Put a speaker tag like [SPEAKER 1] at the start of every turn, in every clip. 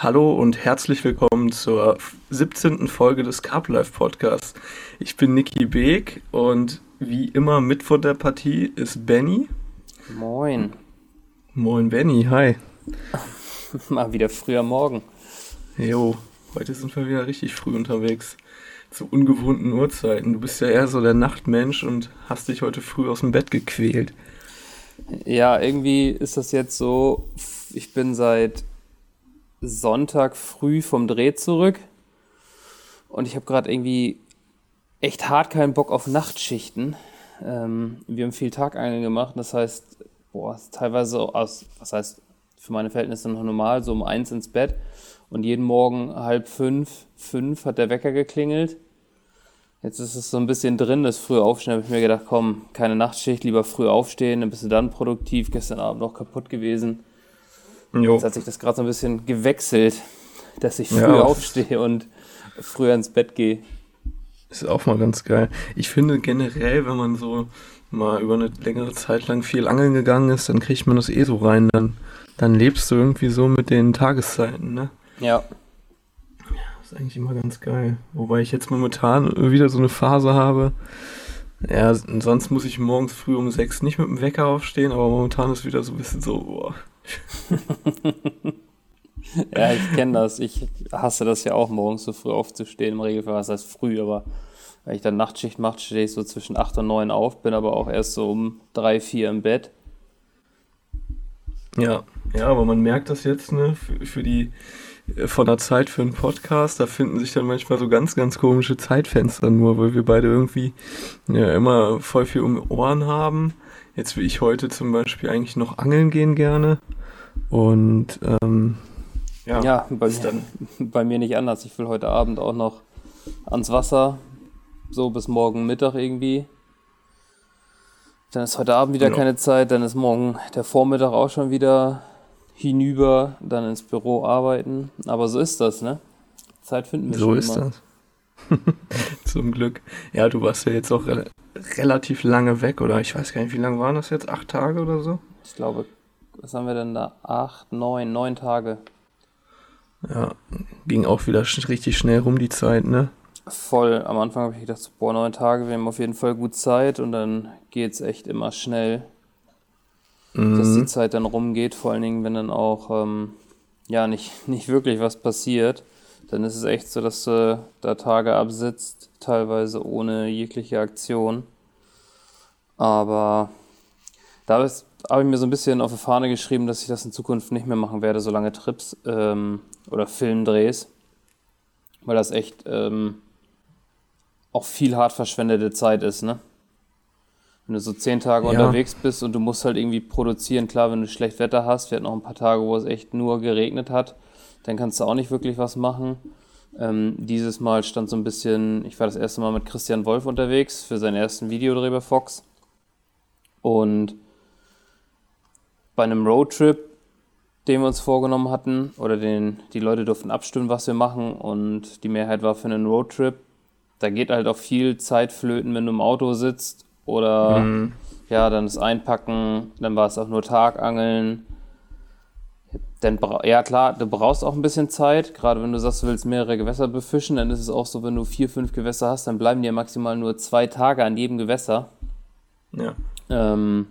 [SPEAKER 1] Hallo und herzlich willkommen zur 17. Folge des Carb Life Podcasts. Ich bin Niki Beek und wie immer mit vor der Partie ist Benny.
[SPEAKER 2] Moin.
[SPEAKER 1] Moin Benny, hi.
[SPEAKER 2] Mal wieder früher Morgen.
[SPEAKER 1] Jo, heute sind wir wieder richtig früh unterwegs. Zu ungewohnten Uhrzeiten. Du bist ja eher so der Nachtmensch und hast dich heute früh aus dem Bett gequält.
[SPEAKER 2] Ja, irgendwie ist das jetzt so, ich bin seit Sonntag früh vom Dreh zurück und ich habe gerade irgendwie echt hart keinen Bock auf Nachtschichten. Ähm, wir haben viel Tagangeln gemacht, das heißt, boah, teilweise aus, was heißt für meine Verhältnisse noch normal, so um eins ins Bett und jeden Morgen halb fünf, fünf hat der Wecker geklingelt. Jetzt ist es so ein bisschen drin, das früh aufstehen, habe ich mir gedacht, komm, keine Nachtschicht, lieber früh aufstehen, dann bist du dann produktiv, gestern Abend noch kaputt gewesen. Jo. Jetzt hat sich das gerade so ein bisschen gewechselt, dass ich früh ja. aufstehe und früher ins Bett gehe.
[SPEAKER 1] Ist auch mal ganz geil. Ich finde generell, wenn man so mal über eine längere Zeit lang viel angeln gegangen ist, dann kriegt man das eh so rein. Dann, dann lebst du irgendwie so mit den Tageszeiten, ne?
[SPEAKER 2] Ja.
[SPEAKER 1] Ist eigentlich immer ganz geil. Wobei ich jetzt momentan wieder so eine Phase habe. Ja, sonst muss ich morgens früh um sechs nicht mit dem Wecker aufstehen, aber momentan ist wieder so ein bisschen so, boah,
[SPEAKER 2] ja, ich kenne das. Ich hasse das ja auch, morgens so früh aufzustehen. Im Regelfall, was heißt früh, aber wenn ich dann Nachtschicht mache, stehe ich so zwischen 8 und 9 auf, bin aber auch erst so um 3, 4 im Bett.
[SPEAKER 1] Ja, ja, aber man merkt das jetzt, ne, für, für die äh, von der Zeit für einen Podcast, da finden sich dann manchmal so ganz, ganz komische Zeitfenster nur, weil wir beide irgendwie ja, immer voll viel um Ohren haben. Jetzt will ich heute zum Beispiel eigentlich noch angeln gehen gerne. Und ähm,
[SPEAKER 2] ja, ja bei, mir, bei mir nicht anders. Ich will heute Abend auch noch ans Wasser, so bis morgen Mittag irgendwie. Dann ist heute Abend wieder genau. keine Zeit, dann ist morgen der Vormittag auch schon wieder hinüber, dann ins Büro arbeiten. Aber so ist das, ne? Zeit finden wir
[SPEAKER 1] so schon. So ist immer. das. Zum Glück. Ja, du warst ja jetzt auch re relativ lange weg, oder? Ich weiß gar nicht, wie lange waren das jetzt? Acht Tage oder so?
[SPEAKER 2] Ich glaube, was haben wir denn da? Acht, neun, neun Tage.
[SPEAKER 1] Ja, ging auch wieder richtig schnell rum die Zeit, ne?
[SPEAKER 2] Voll. Am Anfang habe ich gedacht, boah, neun Tage, wir haben auf jeden Fall gut Zeit und dann geht es echt immer schnell, mhm. dass die Zeit dann rumgeht. Vor allen Dingen, wenn dann auch ähm, ja nicht, nicht wirklich was passiert dann ist es echt so, dass du da Tage absitzt, teilweise ohne jegliche Aktion. Aber da habe ich mir so ein bisschen auf die Fahne geschrieben, dass ich das in Zukunft nicht mehr machen werde, so lange Trips ähm, oder Filmdrehs, weil das echt ähm, auch viel hart verschwendete Zeit ist, ne? Wenn du so zehn Tage ja. unterwegs bist und du musst halt irgendwie produzieren, klar, wenn du schlecht Wetter hast, wir hatten auch ein paar Tage, wo es echt nur geregnet hat, dann kannst du auch nicht wirklich was machen. Ähm, dieses Mal stand so ein bisschen, ich war das erste Mal mit Christian Wolf unterwegs für seinen ersten Videodreh bei Fox. Und bei einem Roadtrip, den wir uns vorgenommen hatten, oder den, die Leute durften abstimmen, was wir machen, und die Mehrheit war für einen Roadtrip. Da geht halt auch viel Zeit flöten, wenn du im Auto sitzt oder mhm. ja, dann das Einpacken, dann war es auch nur Tagangeln denn, ja klar, du brauchst auch ein bisschen Zeit. Gerade wenn du sagst, du willst mehrere Gewässer befischen, dann ist es auch so, wenn du vier, fünf Gewässer hast, dann bleiben dir maximal nur zwei Tage an jedem Gewässer.
[SPEAKER 1] Ja.
[SPEAKER 2] Ähm,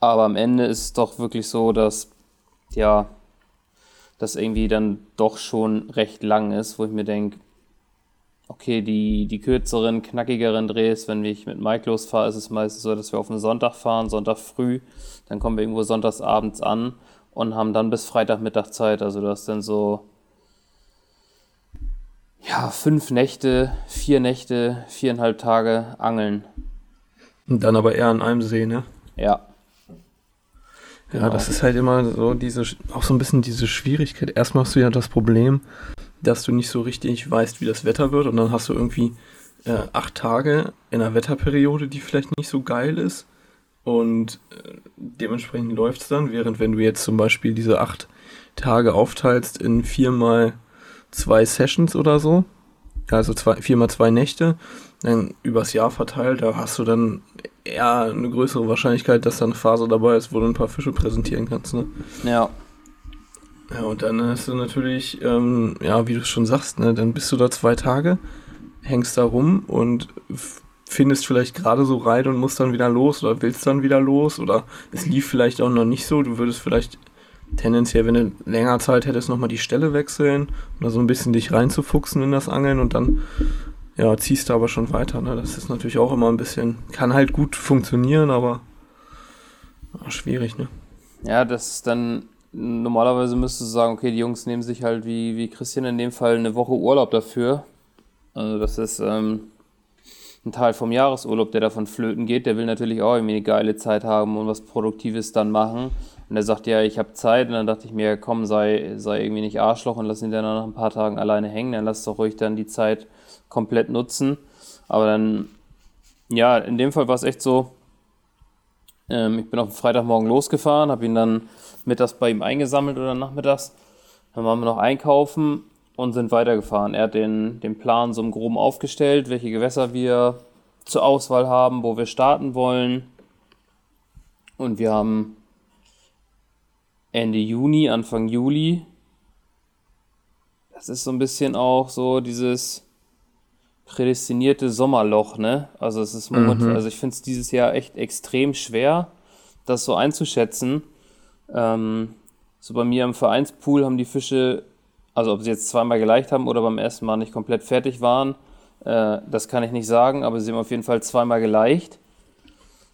[SPEAKER 2] aber am Ende ist es doch wirklich so, dass, ja, das irgendwie dann doch schon recht lang ist, wo ich mir denke, okay, die, die kürzeren, knackigeren Drehs, wenn ich mit Mike losfahre, ist es meistens so, dass wir auf einen Sonntag fahren, Sonntag früh, dann kommen wir irgendwo sonntags abends an und haben dann bis Freitagmittag Zeit. Also du hast dann so ja, fünf Nächte, vier Nächte, viereinhalb Tage Angeln.
[SPEAKER 1] Und dann aber eher an einem See, ne?
[SPEAKER 2] Ja.
[SPEAKER 1] Genau. Ja, das ist halt immer so diese, auch so ein bisschen diese Schwierigkeit. Erstmal hast du ja das Problem, dass du nicht so richtig weißt, wie das Wetter wird und dann hast du irgendwie äh, acht Tage in einer Wetterperiode, die vielleicht nicht so geil ist und äh, dementsprechend läuft es dann, während wenn du jetzt zum Beispiel diese acht Tage aufteilst in viermal zwei Sessions oder so, also zwei, viermal zwei Nächte, dann übers Jahr verteilt, da hast du dann eher eine größere Wahrscheinlichkeit, dass da eine Phase dabei ist, wo du ein paar Fische präsentieren kannst, ne?
[SPEAKER 2] Ja.
[SPEAKER 1] Ja, und dann hast du natürlich, ähm, ja, wie du schon sagst, ne, dann bist du da zwei Tage, hängst da rum und findest vielleicht gerade so rein und musst dann wieder los oder willst dann wieder los oder es lief vielleicht auch noch nicht so. Du würdest vielleicht tendenziell, wenn du länger Zeit hättest, nochmal die Stelle wechseln oder so ein bisschen dich reinzufuchsen in das Angeln und dann ja, ziehst du aber schon weiter. Ne? Das ist natürlich auch immer ein bisschen, kann halt gut funktionieren, aber ja, schwierig, ne?
[SPEAKER 2] Ja, das ist dann normalerweise müsstest du sagen, okay, die Jungs nehmen sich halt wie, wie Christian in dem Fall eine Woche Urlaub dafür. Also das ist ähm, ein Teil vom Jahresurlaub, der davon flöten geht. Der will natürlich auch irgendwie eine geile Zeit haben und was Produktives dann machen. Und er sagt, ja, ich habe Zeit. Und dann dachte ich mir, komm, sei, sei irgendwie nicht Arschloch und lass ihn dann nach ein paar Tagen alleine hängen. Dann lass doch ruhig dann die Zeit komplett nutzen. Aber dann, ja, in dem Fall war es echt so, ähm, ich bin auf Freitagmorgen losgefahren, habe ihn dann mittags bei ihm eingesammelt oder nachmittags. Dann waren wir noch einkaufen und sind weitergefahren. Er hat den, den Plan so im Groben aufgestellt, welche Gewässer wir zur Auswahl haben, wo wir starten wollen. Und wir haben Ende Juni, Anfang Juli. Das ist so ein bisschen auch so dieses prädestinierte Sommerloch, ne? Also es ist momentan, mhm. also ich finde es dieses Jahr echt extrem schwer, das so einzuschätzen. Ähm, so bei mir im Vereinspool haben die Fische, also ob sie jetzt zweimal geleicht haben oder beim ersten Mal nicht komplett fertig waren, äh, das kann ich nicht sagen, aber sie haben auf jeden Fall zweimal geleicht.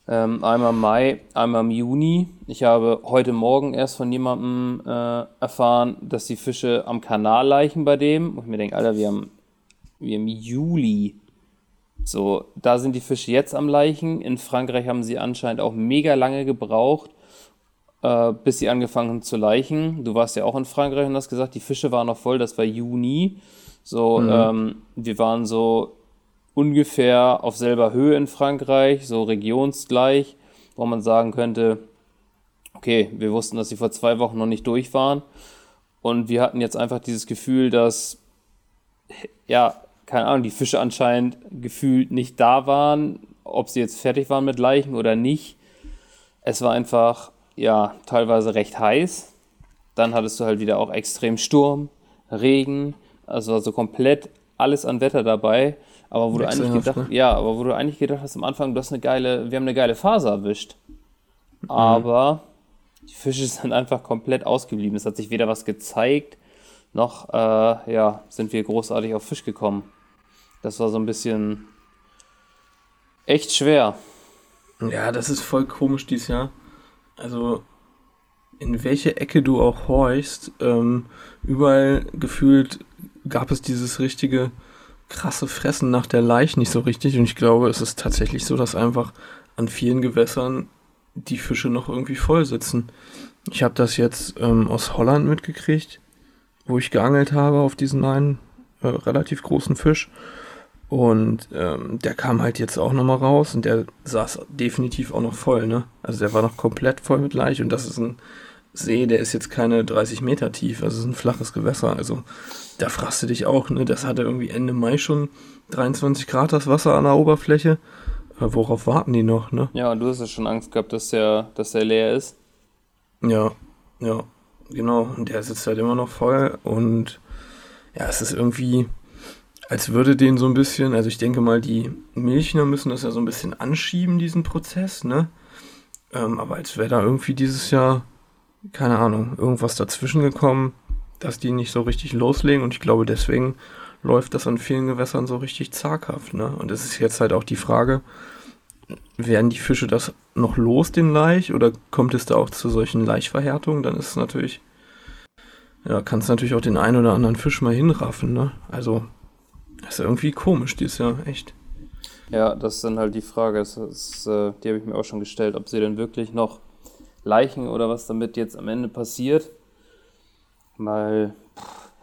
[SPEAKER 2] Ähm, einmal im Mai, einmal im Juni. Ich habe heute Morgen erst von jemandem äh, erfahren, dass die Fische am Kanal leichen bei dem. Und ich mir denke, Alter, wir haben wie im Juli. So, da sind die Fische jetzt am Leichen. In Frankreich haben sie anscheinend auch mega lange gebraucht, äh, bis sie angefangen haben zu leichen. Du warst ja auch in Frankreich und hast gesagt, die Fische waren noch voll, das war Juni. So, mhm. ähm, wir waren so ungefähr auf selber Höhe in Frankreich, so regionsgleich, wo man sagen könnte, okay, wir wussten, dass sie vor zwei Wochen noch nicht durch waren. Und wir hatten jetzt einfach dieses Gefühl, dass ja, keine Ahnung, die Fische anscheinend gefühlt nicht da waren, ob sie jetzt fertig waren mit Leichen oder nicht. Es war einfach, ja, teilweise recht heiß. Dann hattest du halt wieder auch extrem Sturm, Regen, also so komplett alles an Wetter dabei. Aber wo du eigentlich gedacht, ne? ja, aber wo du eigentlich gedacht hast am Anfang, du hast eine geile, wir haben eine geile Phase erwischt. Mhm. Aber die Fische sind einfach komplett ausgeblieben. Es hat sich weder was gezeigt, noch äh, ja, sind wir großartig auf Fisch gekommen. Das war so ein bisschen echt schwer.
[SPEAKER 1] Ja, das ist voll komisch dieses Jahr. Also, in welche Ecke du auch horchst, ähm, überall gefühlt gab es dieses richtige krasse Fressen nach der Laich nicht so richtig. Und ich glaube, es ist tatsächlich so, dass einfach an vielen Gewässern die Fische noch irgendwie voll sitzen. Ich habe das jetzt ähm, aus Holland mitgekriegt, wo ich geangelt habe auf diesen einen äh, relativ großen Fisch. Und ähm, der kam halt jetzt auch nochmal raus und der saß definitiv auch noch voll, ne? Also der war noch komplett voll mit Laich und das ist ein See, der ist jetzt keine 30 Meter tief, also es ist ein flaches Gewässer. Also da fragst du dich auch, ne? Das hatte irgendwie Ende Mai schon 23 Grad das Wasser an der Oberfläche. Äh, worauf warten die noch, ne?
[SPEAKER 2] Ja, und du hast ja schon Angst gehabt, dass der, dass der leer ist.
[SPEAKER 1] Ja, ja, genau. Und der sitzt halt immer noch voll und ja, es ist irgendwie als würde den so ein bisschen, also ich denke mal, die Milchner müssen das ja so ein bisschen anschieben, diesen Prozess, ne? Ähm, aber als wäre da irgendwie dieses Jahr, keine Ahnung, irgendwas dazwischen gekommen, dass die nicht so richtig loslegen und ich glaube, deswegen läuft das an vielen Gewässern so richtig zaghaft, ne? Und es ist jetzt halt auch die Frage, werden die Fische das noch los, den Laich, oder kommt es da auch zu solchen Laichverhärtungen? Dann ist es natürlich, ja, kannst natürlich auch den einen oder anderen Fisch mal hinraffen, ne? Also, das ist irgendwie komisch dieses Jahr, echt.
[SPEAKER 2] Ja, das ist dann halt die Frage, ist, äh, die habe ich mir auch schon gestellt, ob sie denn wirklich noch Leichen oder was damit jetzt am Ende passiert. Weil,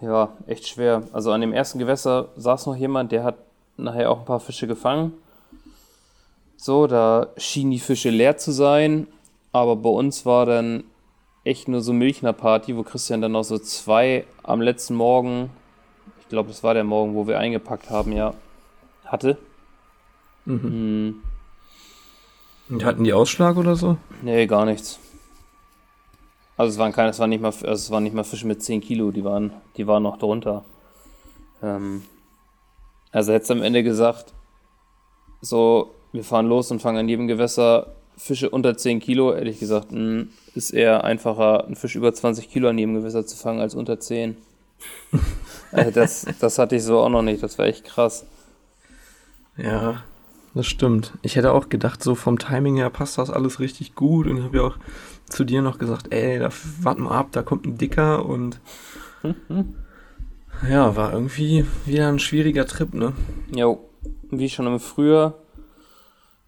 [SPEAKER 2] ja, echt schwer. Also an dem ersten Gewässer saß noch jemand, der hat nachher auch ein paar Fische gefangen. So, da schienen die Fische leer zu sein. Aber bei uns war dann echt nur so Milchner-Party, wo Christian dann noch so zwei am letzten Morgen ich glaube, das war der Morgen, wo wir eingepackt haben, ja, hatte. Mhm.
[SPEAKER 1] Hm. Und hatten die Ausschlag oder so?
[SPEAKER 2] Nee, gar nichts. Also es waren keine, es waren nicht mal, also es waren nicht mal Fische mit 10 Kilo, die waren, die waren noch drunter. Ähm, also hättest du am Ende gesagt, so, wir fahren los und fangen an jedem Gewässer Fische unter 10 Kilo, hätte ich gesagt, mh, hm, ist eher einfacher, einen Fisch über 20 Kilo an jedem Gewässer zu fangen, als unter 10. also das, das hatte ich so auch noch nicht, das war echt krass.
[SPEAKER 1] Ja, das stimmt. Ich hätte auch gedacht, so vom Timing her passt das alles richtig gut und ich habe ja auch zu dir noch gesagt, ey, da warten wir ab, da kommt ein Dicker und ja, war irgendwie wieder ein schwieriger Trip, ne?
[SPEAKER 2] Jo, wie schon im Frühjahr,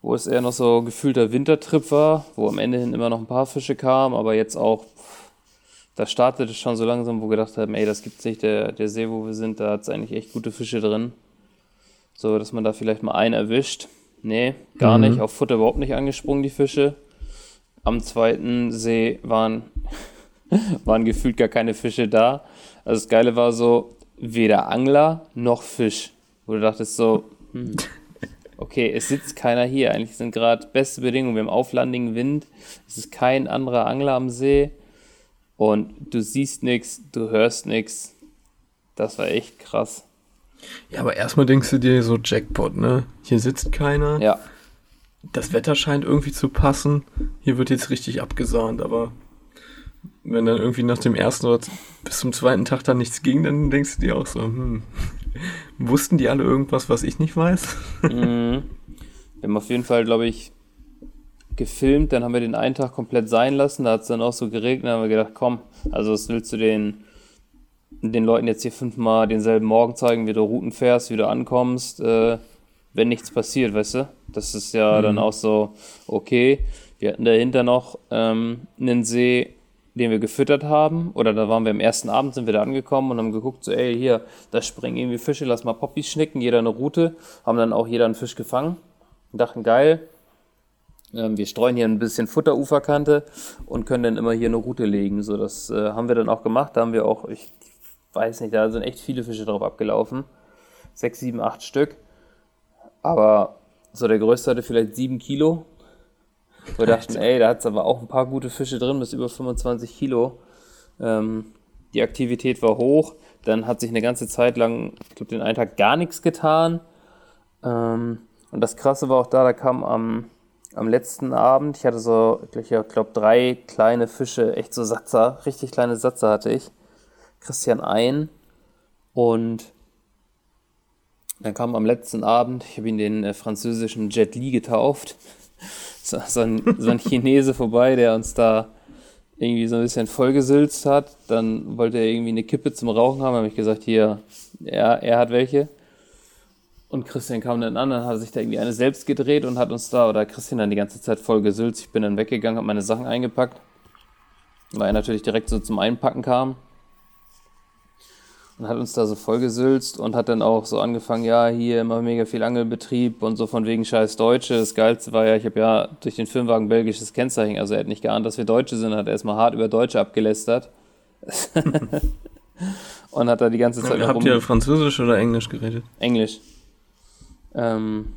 [SPEAKER 2] wo es eher noch so gefühlter Wintertrip war, wo am Ende hin immer noch ein paar Fische kamen, aber jetzt auch, da startete es schon so langsam, wo wir gedacht haben, ey, das gibt's nicht, der, der See, wo wir sind, da hat es eigentlich echt gute Fische drin. So, dass man da vielleicht mal einen erwischt. Nee, gar mhm. nicht. Auf Futter überhaupt nicht angesprungen, die Fische. Am zweiten See waren, waren gefühlt gar keine Fische da. Also das Geile war so, weder Angler noch Fisch. Wo du dachtest so, hm, okay, es sitzt keiner hier. Eigentlich sind gerade beste Bedingungen. Wir haben auflandigen Wind. Es ist kein anderer Angler am See. Und du siehst nichts, du hörst nichts. Das war echt krass.
[SPEAKER 1] Ja, aber erstmal denkst du dir so Jackpot, ne? Hier sitzt keiner.
[SPEAKER 2] Ja.
[SPEAKER 1] Das Wetter scheint irgendwie zu passen. Hier wird jetzt richtig abgesahnt, aber wenn dann irgendwie nach dem ersten oder bis zum zweiten Tag dann nichts ging, dann denkst du dir auch so, hm, wussten die alle irgendwas, was ich nicht weiß?
[SPEAKER 2] Mhm. Wir haben auf jeden Fall, glaube ich, gefilmt, dann haben wir den einen Tag komplett sein lassen, da hat es dann auch so geregnet, dann haben wir gedacht, komm, also was willst du den den Leuten jetzt hier fünfmal denselben Morgen zeigen, wie du Routen fährst, wie du ankommst, äh, wenn nichts passiert, weißt du? Das ist ja mhm. dann auch so, okay, wir hatten dahinter noch ähm, einen See, den wir gefüttert haben, oder da waren wir am ersten Abend, sind wir da angekommen und haben geguckt, so, ey, hier, da springen irgendwie Fische, lass mal Poppies schnicken, jeder eine Route, haben dann auch jeder einen Fisch gefangen und dachten, geil, wir streuen hier ein bisschen Futteruferkante und können dann immer hier eine Route legen. So, das äh, haben wir dann auch gemacht. Da haben wir auch, ich weiß nicht, da sind echt viele Fische drauf abgelaufen. Sechs, sieben, acht Stück. Aber so der größte hatte vielleicht sieben Kilo. Wir dachten, ey, da hat es aber auch ein paar gute Fische drin, bis über 25 Kilo. Ähm, die Aktivität war hoch. Dann hat sich eine ganze Zeit lang, ich glaube, den einen Tag gar nichts getan. Ähm, und das Krasse war auch da, da kam am, am letzten Abend, ich hatte so, ich glaube, drei kleine Fische, echt so Satzer, richtig kleine Satzer hatte ich. Christian ein und dann kam am letzten Abend, ich habe ihn den äh, französischen Jet Li getauft, so, so, ein, so ein Chinese vorbei, der uns da irgendwie so ein bisschen vollgesülzt hat. Dann wollte er irgendwie eine Kippe zum Rauchen haben, habe ich gesagt, hier, er, er hat welche. Und Christian kam dann an, dann hat sich da irgendwie eine selbst gedreht und hat uns da, oder Christian dann die ganze Zeit voll gesülzt. Ich bin dann weggegangen, habe meine Sachen eingepackt, weil er natürlich direkt so zum Einpacken kam und hat uns da so vollgesülzt und hat dann auch so angefangen, ja, hier immer mega viel Angelbetrieb und so von wegen scheiß Deutsche. Das Geilste war ja, ich habe ja durch den Filmwagen belgisches Kennzeichen, also er hat nicht geahnt, dass wir Deutsche sind, hat erstmal hart über Deutsche abgelästert. und hat da die ganze Zeit.
[SPEAKER 1] Ja, habt ihr Französisch oder Englisch geredet?
[SPEAKER 2] Englisch. Ähm,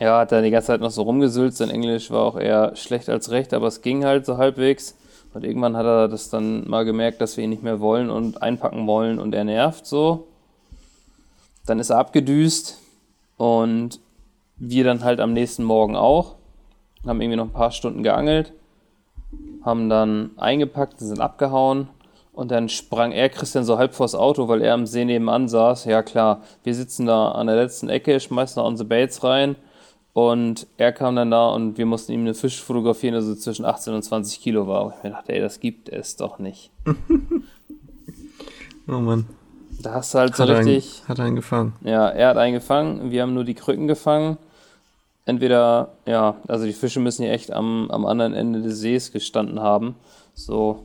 [SPEAKER 2] ja, hat da die ganze Zeit noch so rumgesülzt. Sein Englisch war auch eher schlecht als recht, aber es ging halt so halbwegs. Und irgendwann hat er das dann mal gemerkt, dass wir ihn nicht mehr wollen und einpacken wollen und er nervt so. Dann ist er abgedüst und wir dann halt am nächsten Morgen auch. Haben irgendwie noch ein paar Stunden geangelt, haben dann eingepackt, sind abgehauen und dann sprang er Christian so halb vors Auto, weil er am See nebenan saß. Ja klar, wir sitzen da an der letzten Ecke, schmeißen da unsere Baits rein und er kam dann da und wir mussten ihm einen Fisch fotografieren, der so zwischen 18 und 20 Kilo war. Und ich mir dachte, ey, das gibt es doch nicht.
[SPEAKER 1] oh Mann.
[SPEAKER 2] Da hast du halt so hat richtig.
[SPEAKER 1] Einen, hat einen gefangen.
[SPEAKER 2] Ja, er hat einen gefangen. Wir haben nur die Krücken gefangen. Entweder, ja, also die Fische müssen ja echt am, am anderen Ende des Sees gestanden haben. So.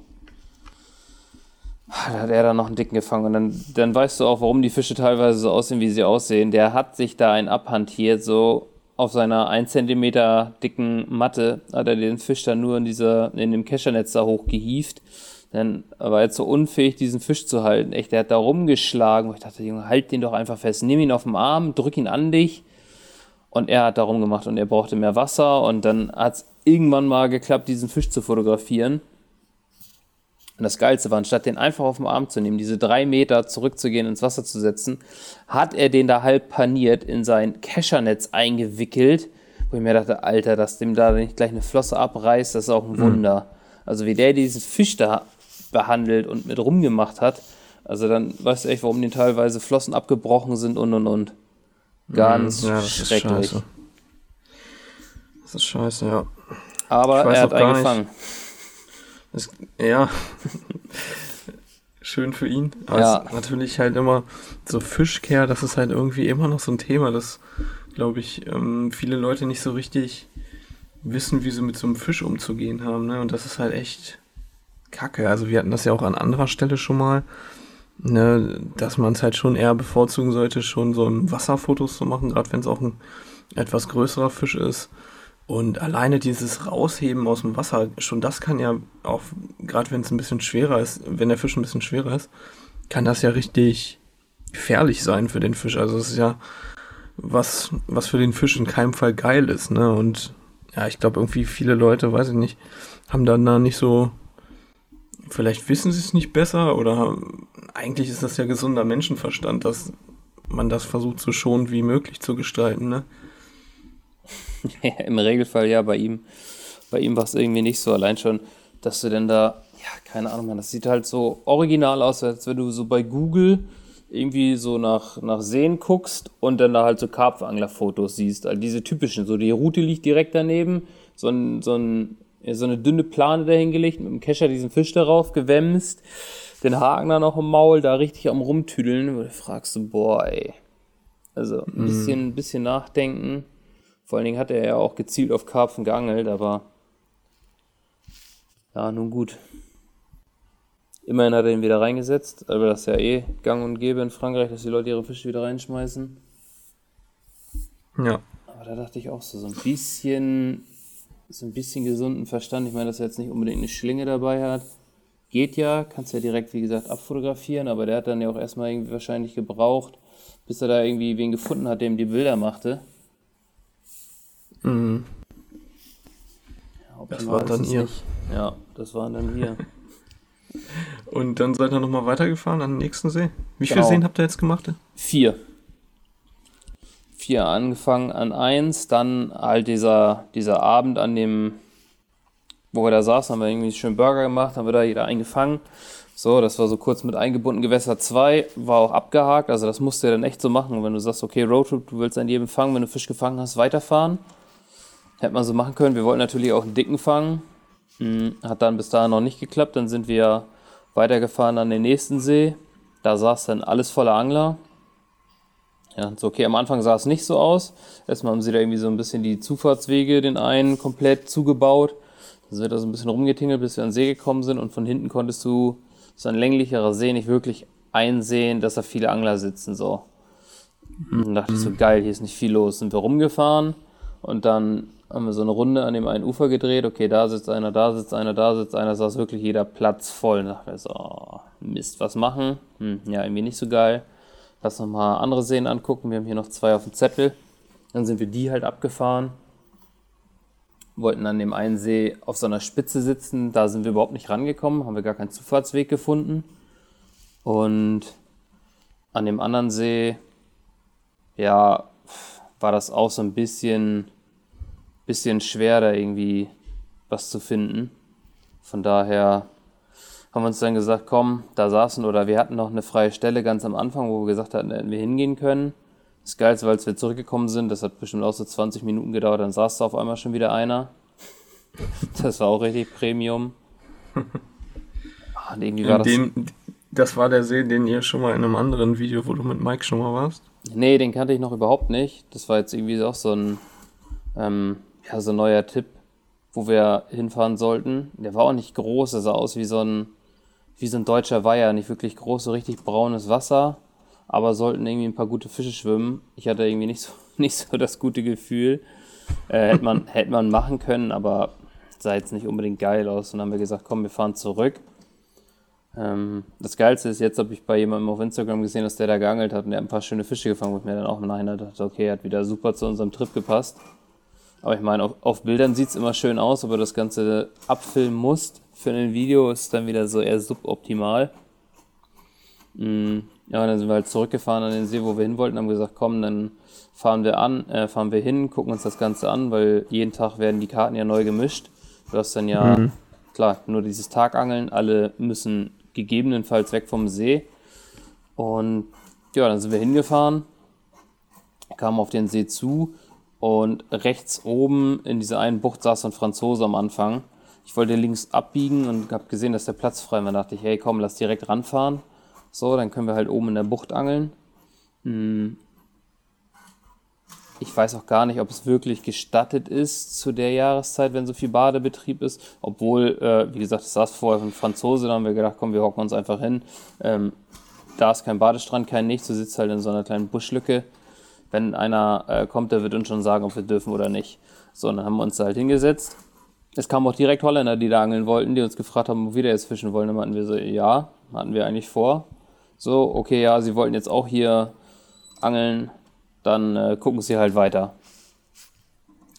[SPEAKER 2] Da hat er dann noch einen dicken gefangen. Und dann, dann weißt du auch, warum die Fische teilweise so aussehen, wie sie aussehen. Der hat sich da einen abhantiert, so auf seiner 1 cm dicken Matte hat er den Fisch dann nur in, dieser, in dem Keschernetz da hochgehieft. Dann war er so unfähig, diesen Fisch zu halten. Echt, der hat da rumgeschlagen. Ich dachte, Junge, halt den doch einfach fest. Nimm ihn auf den Arm, drück ihn an dich. Und er hat da rumgemacht und er brauchte mehr Wasser. Und dann hat es irgendwann mal geklappt, diesen Fisch zu fotografieren. Und das Geilste war, anstatt den einfach auf den Arm zu nehmen, diese drei Meter zurückzugehen, ins Wasser zu setzen, hat er den da halb paniert, in sein Keschernetz eingewickelt, wo ich mir dachte, Alter, dass dem da nicht gleich eine Flosse abreißt, das ist auch ein Wunder. Mhm. Also wie der diesen Fisch da behandelt und mit rumgemacht hat, also dann weißt du echt, warum den teilweise Flossen abgebrochen sind und und und. Ganz mhm, ja, das schrecklich.
[SPEAKER 1] Ist scheiße. Das ist scheiße, ja.
[SPEAKER 2] Aber er hat eingefangen.
[SPEAKER 1] Das, ja. Schön für ihn. Aber ja. natürlich halt immer so Fischkehr, das ist halt irgendwie immer noch so ein Thema, das, glaube ich, ähm, viele Leute nicht so richtig wissen, wie sie mit so einem Fisch umzugehen haben. Ne? Und das ist halt echt kacke. Also wir hatten das ja auch an anderer Stelle schon mal, ne? dass man es halt schon eher bevorzugen sollte, schon so im Wasserfotos zu machen, gerade wenn es auch ein etwas größerer Fisch ist. Und alleine dieses Rausheben aus dem Wasser, schon das kann ja auch, gerade wenn es ein bisschen schwerer ist, wenn der Fisch ein bisschen schwerer ist, kann das ja richtig gefährlich sein für den Fisch. Also es ist ja was, was für den Fisch in keinem Fall geil ist, ne? Und ja, ich glaube irgendwie viele Leute, weiß ich nicht, haben dann da nicht so, vielleicht wissen sie es nicht besser oder eigentlich ist das ja gesunder Menschenverstand, dass man das versucht so schonend wie möglich zu gestalten, ne?
[SPEAKER 2] Im Regelfall ja, bei ihm, bei ihm war es irgendwie nicht so. Allein schon, dass du denn da, ja, keine Ahnung, man, das sieht halt so original aus, als wenn du so bei Google irgendwie so nach, nach Seen guckst und dann da halt so Karpfangler-Fotos siehst. Also diese typischen, so die Route liegt direkt daneben, so, ein, so, ein, so eine dünne Plane dahingelegt, mit dem Kescher diesen Fisch darauf gewämst, den Haken da noch im Maul, da richtig am rumtüdeln, du fragst du, boah, ey. Also ein bisschen, mm. bisschen nachdenken vor allen Dingen hat er ja auch gezielt auf Karpfen geangelt, aber ja, nun gut. Immerhin hat er ihn wieder reingesetzt, aber das ist ja eh gang und gäbe in Frankreich, dass die Leute ihre Fische wieder reinschmeißen.
[SPEAKER 1] Ja.
[SPEAKER 2] Aber da dachte ich auch so, so ein bisschen, so ein bisschen gesunden Verstand. Ich meine, dass er jetzt nicht unbedingt eine Schlinge dabei hat. Geht ja, kannst ja direkt, wie gesagt, abfotografieren, aber der hat dann ja auch erstmal irgendwie wahrscheinlich gebraucht, bis er da irgendwie wen gefunden hat, der ihm die Bilder machte.
[SPEAKER 1] Mhm. Ja, das war dann ihr. Nicht.
[SPEAKER 2] Ja, das waren dann wir.
[SPEAKER 1] Und dann seid ihr nochmal weitergefahren an den nächsten See? Wie genau. viele Seen habt ihr jetzt gemacht?
[SPEAKER 2] Vier. Vier angefangen an eins, dann halt dieser, dieser Abend an dem, wo wir da saßen, haben wir irgendwie schön Burger gemacht, haben wir da jeder eingefangen. So, das war so kurz mit eingebunden. Gewässer 2 war auch abgehakt, also das musst du ja dann echt so machen. Wenn du sagst, okay, Roadtrip, du willst an jedem fangen, wenn du Fisch gefangen hast, weiterfahren. Hätte man so machen können. Wir wollten natürlich auch einen dicken fangen. Hm, hat dann bis dahin noch nicht geklappt. Dann sind wir weitergefahren an den nächsten See. Da saß dann alles voller Angler. Ja, so okay, am Anfang sah es nicht so aus. Erstmal haben sie da irgendwie so ein bisschen die Zufahrtswege, den einen komplett zugebaut. Dann sind wir da so ein bisschen rumgetingelt, bis wir an den See gekommen sind und von hinten konntest du so ein länglicherer See nicht wirklich einsehen, dass da viele Angler sitzen, so. Und dann dachte ich so, geil, hier ist nicht viel los. Sind wir rumgefahren und dann haben wir so eine Runde an dem einen Ufer gedreht. Okay, da sitzt einer, da sitzt einer, da sitzt einer, saß wirklich jeder Platz voll. Und dachte so, oh, Mist, was machen? Hm, ja, irgendwie nicht so geil. Lass noch mal andere Seen angucken. Wir haben hier noch zwei auf dem Zettel. Dann sind wir die halt abgefahren. Wollten an dem einen See auf so Spitze sitzen. Da sind wir überhaupt nicht rangekommen. Haben wir gar keinen Zufahrtsweg gefunden. Und an dem anderen See, ja, war das auch so ein bisschen bisschen schwer, da irgendwie was zu finden. Von daher haben wir uns dann gesagt, komm, da saßen oder wir hatten noch eine freie Stelle ganz am Anfang, wo wir gesagt hatten, hätten wir hingehen können. Das Geilste, weil wir zurückgekommen sind, das hat bestimmt auch so 20 Minuten gedauert, dann saß da auf einmal schon wieder einer. Das war auch richtig Premium.
[SPEAKER 1] Ah, und irgendwie war dem, das. Das war der See, den ihr schon mal in einem anderen Video, wo du mit Mike schon mal warst?
[SPEAKER 2] Nee, den kannte ich noch überhaupt nicht. Das war jetzt irgendwie auch so ein ähm, ja, so ein neuer Tipp, wo wir hinfahren sollten. Der war auch nicht groß, der sah aus wie so ein, wie so ein deutscher Weiher, nicht wirklich groß, so richtig braunes Wasser, aber sollten irgendwie ein paar gute Fische schwimmen. Ich hatte irgendwie nicht so, nicht so das gute Gefühl. Äh, hätte, man, hätte man machen können, aber sah jetzt nicht unbedingt geil aus. Und dann haben wir gesagt, komm, wir fahren zurück. Ähm, das Geilste ist, jetzt habe ich bei jemandem auf Instagram gesehen, dass der da geangelt hat und der hat ein paar schöne Fische gefangen, wo ich mir dann auch im Nachhinein dachte, okay, hat wieder super zu unserem Trip gepasst. Aber ich meine, auf, auf Bildern sieht es immer schön aus, aber das Ganze abfilmen musst, für ein Video ist dann wieder so eher suboptimal. Mhm. Ja, dann sind wir halt zurückgefahren an den See, wo wir hin wollten, haben gesagt, komm, dann fahren wir an, äh, fahren wir hin, gucken uns das Ganze an, weil jeden Tag werden die Karten ja neu gemischt. Du hast dann ja, mhm. klar, nur dieses Tagangeln, alle müssen gegebenenfalls weg vom See. Und ja, dann sind wir hingefahren, kamen auf den See zu und rechts oben in dieser einen Bucht saß ein Franzose am Anfang. Ich wollte links abbiegen und habe gesehen, dass der Platz frei war. Dann dachte ich, hey, komm, lass direkt ranfahren. So, dann können wir halt oben in der Bucht angeln. Hm. Ich weiß auch gar nicht, ob es wirklich gestattet ist zu der Jahreszeit, wenn so viel Badebetrieb ist. Obwohl, äh, wie gesagt, es saß vorher ein Franzose, da haben wir gedacht, komm, wir hocken uns einfach hin. Ähm, da ist kein Badestrand, kein nichts, du sitzt halt in so einer kleinen Buschlücke. Wenn einer äh, kommt, der wird uns schon sagen, ob wir dürfen oder nicht. So, dann haben wir uns da halt hingesetzt. Es kamen auch direkt Holländer, die da angeln wollten, die uns gefragt haben, wo wir da jetzt fischen wollen. Dann hatten wir so, ja, hatten wir eigentlich vor. So, okay, ja, sie wollten jetzt auch hier angeln, dann äh, gucken sie halt weiter.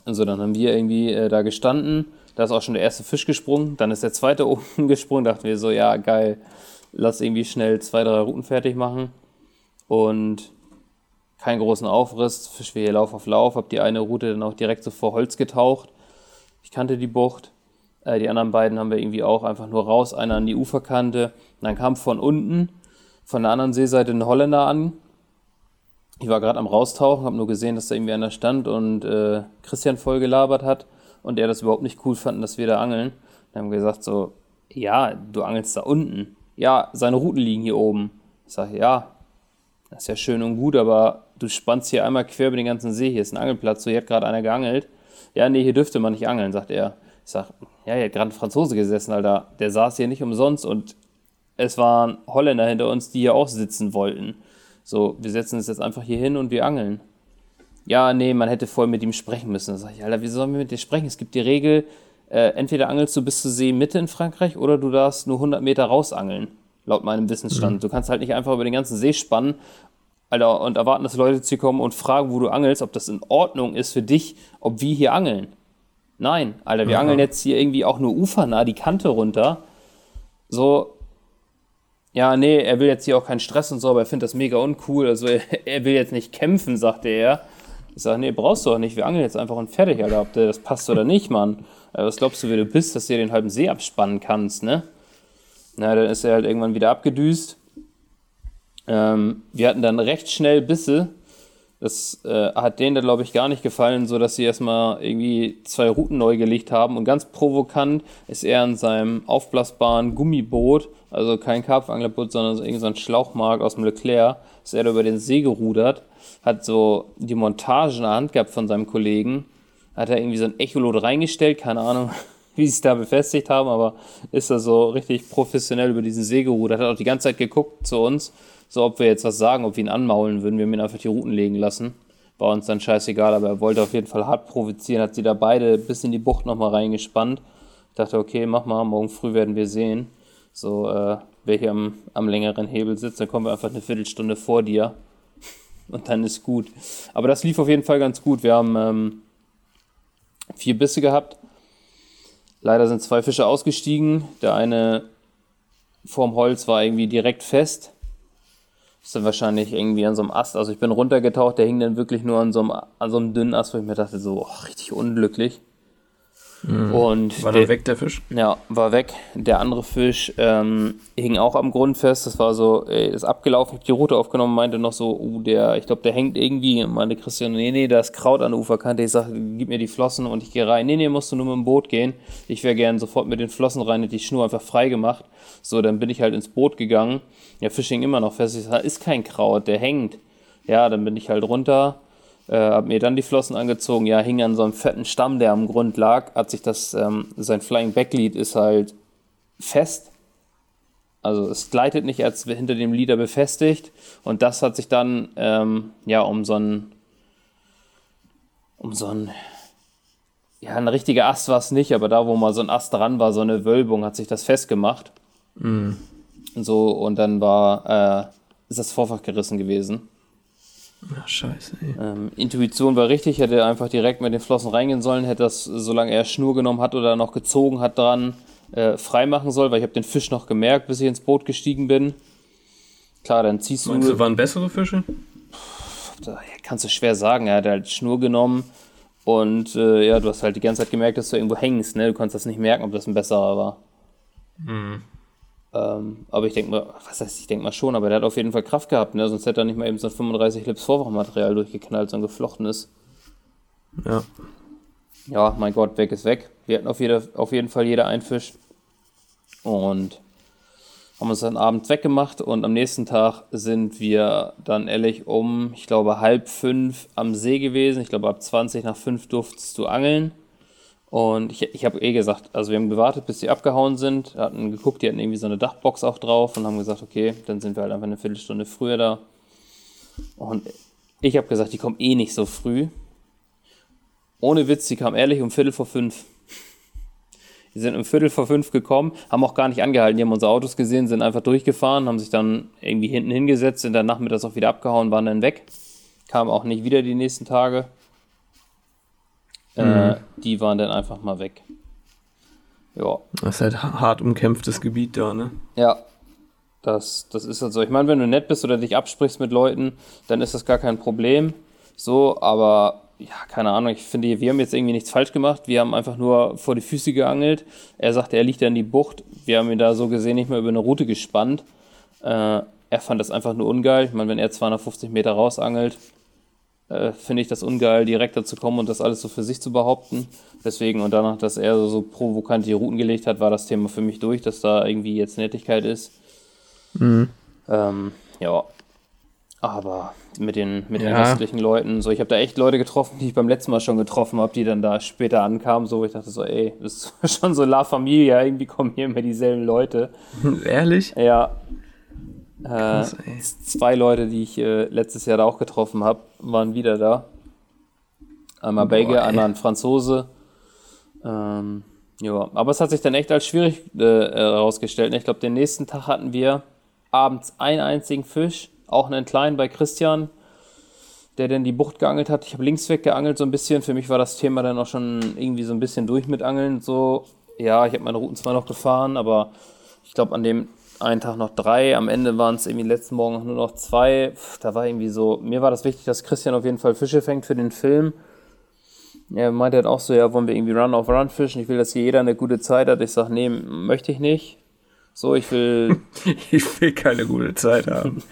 [SPEAKER 2] Also dann haben wir irgendwie äh, da gestanden, da ist auch schon der erste Fisch gesprungen, dann ist der zweite oben gesprungen, dachten wir so, ja, geil, lass irgendwie schnell zwei, drei Routen fertig machen und keinen großen Aufriss, Fisch wir hier Lauf auf Lauf, hab die eine Route dann auch direkt so vor Holz getaucht. Ich kannte die Bucht, äh, die anderen beiden haben wir irgendwie auch einfach nur raus, einer an die Uferkante, und dann kam von unten von der anderen Seeseite ein Holländer an. Ich war gerade am Raustauchen, habe nur gesehen, dass da irgendwie einer stand und äh, Christian voll gelabert hat und er das überhaupt nicht cool fand, dass wir da angeln. Dann haben wir gesagt so, ja, du angelst da unten. Ja, seine Routen liegen hier oben. Ich sage, ja, das ist ja schön und gut, aber du spannst hier einmal quer über den ganzen See. Hier ist ein Angelplatz, so hier hat gerade einer geangelt. Ja, nee, hier dürfte man nicht angeln, sagt er. Ich sage, ja, hier hat gerade ein Franzose gesessen, Alter. Der saß hier nicht umsonst und es waren Holländer hinter uns, die hier auch sitzen wollten. So, wir setzen uns jetzt einfach hier hin und wir angeln. Ja, nee, man hätte voll mit ihm sprechen müssen. Da sage ich, Alter, wie sollen wir mit dir sprechen? Es gibt die Regel, äh, entweder angelst du bis zur Seemitte in Frankreich oder du darfst nur 100 Meter rausangeln, laut meinem Wissensstand. Mhm. Du kannst halt nicht einfach über den ganzen See spannen, Alter, und erwarten, dass Leute zu kommen und fragen, wo du angelst, ob das in Ordnung ist für dich, ob wir hier angeln. Nein, Alter, wir ja. angeln jetzt hier irgendwie auch nur ufernah die Kante runter. So, ja, nee, er will jetzt hier auch keinen Stress und so, aber er findet das mega uncool. Also er, will jetzt nicht kämpfen, sagte er. Ich sage, nee, brauchst du auch nicht. Wir angeln jetzt einfach und fertig, Alter, ob das passt oder nicht, Mann. Was glaubst du, wer du bist, dass du dir den halben See abspannen kannst, ne? Na, dann ist er halt irgendwann wieder abgedüst. Ähm, wir hatten dann recht schnell Bisse. Das äh, hat denen da, glaube ich, gar nicht gefallen, so dass sie erstmal irgendwie zwei Routen neu gelegt haben. Und ganz provokant ist er an seinem aufblasbaren Gummiboot also kein Karpfanglerboot, sondern so irgendein Schlauchmark aus dem Leclerc, ist er da über den See gerudert, hat so die Montage in der Hand gehabt von seinem Kollegen, hat er irgendwie so ein Echolot reingestellt, keine Ahnung, wie sie es da befestigt haben, aber ist da so richtig professionell über diesen See gerudert, hat auch die ganze Zeit geguckt zu uns, so ob wir jetzt was sagen, ob wir ihn anmaulen würden, wir haben ihn einfach die Routen legen lassen. War uns dann scheißegal, aber er wollte auf jeden Fall hart provozieren, hat sie da beide bis in die Bucht nochmal reingespannt. Ich dachte, okay, mach mal, morgen früh werden wir sehen. So, äh, wer hier am, am längeren Hebel sitzt, dann kommen wir einfach eine Viertelstunde vor dir. Und dann ist gut. Aber das lief auf jeden Fall ganz gut. Wir haben ähm, vier Bisse gehabt. Leider sind zwei Fische ausgestiegen. Der eine vorm Holz war irgendwie direkt fest. Ist dann wahrscheinlich irgendwie an so einem Ast. Also ich bin runtergetaucht, der hing dann wirklich nur an so einem, an so einem dünnen Ast, wo ich mir dachte, so oh, richtig unglücklich.
[SPEAKER 1] Mhm. Und war dann weg der Fisch?
[SPEAKER 2] Ja, war weg. Der andere Fisch ähm, hing auch am Grund fest. Das war so, ey, ist abgelaufen, ich die Route aufgenommen, meinte noch so, uh, der, ich glaube, der hängt irgendwie. Und meinte Christian, nee, nee, da ist Kraut an der Uferkante. Ich sage, gib mir die Flossen und ich gehe rein. Nee, nee, musst du nur mit dem Boot gehen. Ich wäre gern sofort mit den Flossen rein, hätte die Schnur einfach frei gemacht. So, dann bin ich halt ins Boot gegangen. Der Fisch hing immer noch fest. Ich sage, ist kein Kraut, der hängt. Ja, dann bin ich halt runter äh, hab mir dann die Flossen angezogen, ja, hing an so einem fetten Stamm, der am Grund lag, hat sich das, ähm, sein Flying Backlead ist halt fest. Also es gleitet nicht als hinter dem Leader befestigt und das hat sich dann ähm, ja um so ein um so ein ja ein richtiger Ast war es nicht, aber da wo mal so ein Ast dran war, so eine Wölbung, hat sich das festgemacht. Mm. So und dann war äh, ist das Vorfach gerissen gewesen.
[SPEAKER 1] Ach, scheiße, ey.
[SPEAKER 2] Ähm, Intuition war richtig, hätte einfach direkt mit den Flossen reingehen sollen, hätte das, solange er Schnur genommen hat oder noch gezogen hat dran, äh, frei machen soll, weil ich habe den Fisch noch gemerkt, bis ich ins Boot gestiegen bin. Klar, dann ziehst
[SPEAKER 1] Meinst du, waren bessere Fische?
[SPEAKER 2] Da kannst du schwer sagen. Er hat halt Schnur genommen und äh, ja, du hast halt die ganze Zeit gemerkt, dass du irgendwo hängst. Ne? Du konntest das nicht merken, ob das ein besserer war. Mhm. Ähm, aber ich denke mal, was heißt, ich denke mal schon, aber der hat auf jeden Fall Kraft gehabt, ne? sonst hätte er nicht mal eben so ein 35 Lips Vorwachmaterial durchgeknallt, so ein geflochtenes.
[SPEAKER 1] Ja.
[SPEAKER 2] Ja, mein Gott, weg ist weg. Wir hatten auf, jeder, auf jeden Fall jeder einen Fisch. Und haben uns dann abends weggemacht und am nächsten Tag sind wir dann ehrlich um, ich glaube, halb fünf am See gewesen. Ich glaube, ab 20 nach fünf durftest du angeln. Und ich, ich habe eh gesagt, also wir haben gewartet, bis sie abgehauen sind, hatten geguckt, die hatten irgendwie so eine Dachbox auch drauf und haben gesagt, okay, dann sind wir halt einfach eine Viertelstunde früher da. Und ich habe gesagt, die kommen eh nicht so früh. Ohne Witz, die kamen ehrlich um Viertel vor fünf. Die sind um Viertel vor fünf gekommen, haben auch gar nicht angehalten. Die haben unsere Autos gesehen, sind einfach durchgefahren, haben sich dann irgendwie hinten hingesetzt, sind dann nachmittags auch wieder abgehauen, waren dann weg. Kamen auch nicht wieder die nächsten Tage. Äh, mhm. Äh, die waren dann einfach mal weg.
[SPEAKER 1] Ja. Das ist halt hart umkämpftes Gebiet da, ne?
[SPEAKER 2] Ja. Das, das ist halt so. Ich meine, wenn du nett bist oder dich absprichst mit Leuten, dann ist das gar kein Problem. So, aber ja, keine Ahnung, ich finde, wir haben jetzt irgendwie nichts falsch gemacht. Wir haben einfach nur vor die Füße geangelt. Er sagte, er liegt da in die Bucht. Wir haben ihn da so gesehen nicht mehr über eine Route gespannt. Äh, er fand das einfach nur ungeil. Ich meine, wenn er 250 Meter rausangelt, äh, finde ich das ungeil, direkt dazu kommen und das alles so für sich zu behaupten. Deswegen, und danach, dass er so, so provokant die Routen gelegt hat, war das Thema für mich durch, dass da irgendwie jetzt Nettigkeit ist. Mhm. Ähm, ja, aber mit den, mit den ja. restlichen Leuten, so ich habe da echt Leute getroffen, die ich beim letzten Mal schon getroffen habe, die dann da später ankamen, so ich dachte so, ey, das ist schon so La Familia, irgendwie kommen hier immer dieselben Leute.
[SPEAKER 1] Ehrlich?
[SPEAKER 2] Ja. Krass, äh, zwei Leute, die ich äh, letztes Jahr da auch getroffen habe, waren wieder da. Einmal Belgier, einmal ein Franzose. Ähm, ja, aber es hat sich dann echt als schwierig äh, herausgestellt. Ich glaube, den nächsten Tag hatten wir abends einen einzigen Fisch auch einen kleinen bei Christian, der dann die Bucht geangelt hat. Ich habe links weg geangelt so ein bisschen. Für mich war das Thema dann auch schon irgendwie so ein bisschen durch mit Angeln. So, ja, ich habe meine Routen zwar noch gefahren, aber ich glaube an dem einen Tag noch drei. Am Ende waren es irgendwie letzten Morgen nur noch zwei. Pff, da war irgendwie so, mir war das wichtig, dass Christian auf jeden Fall Fische fängt für den Film. Er meinte halt auch so, ja, wollen wir irgendwie Run auf Run fischen? Ich will, dass hier jeder eine gute Zeit hat. Ich sage, nee, möchte ich nicht. So, ich will.
[SPEAKER 1] ich will keine gute Zeit haben.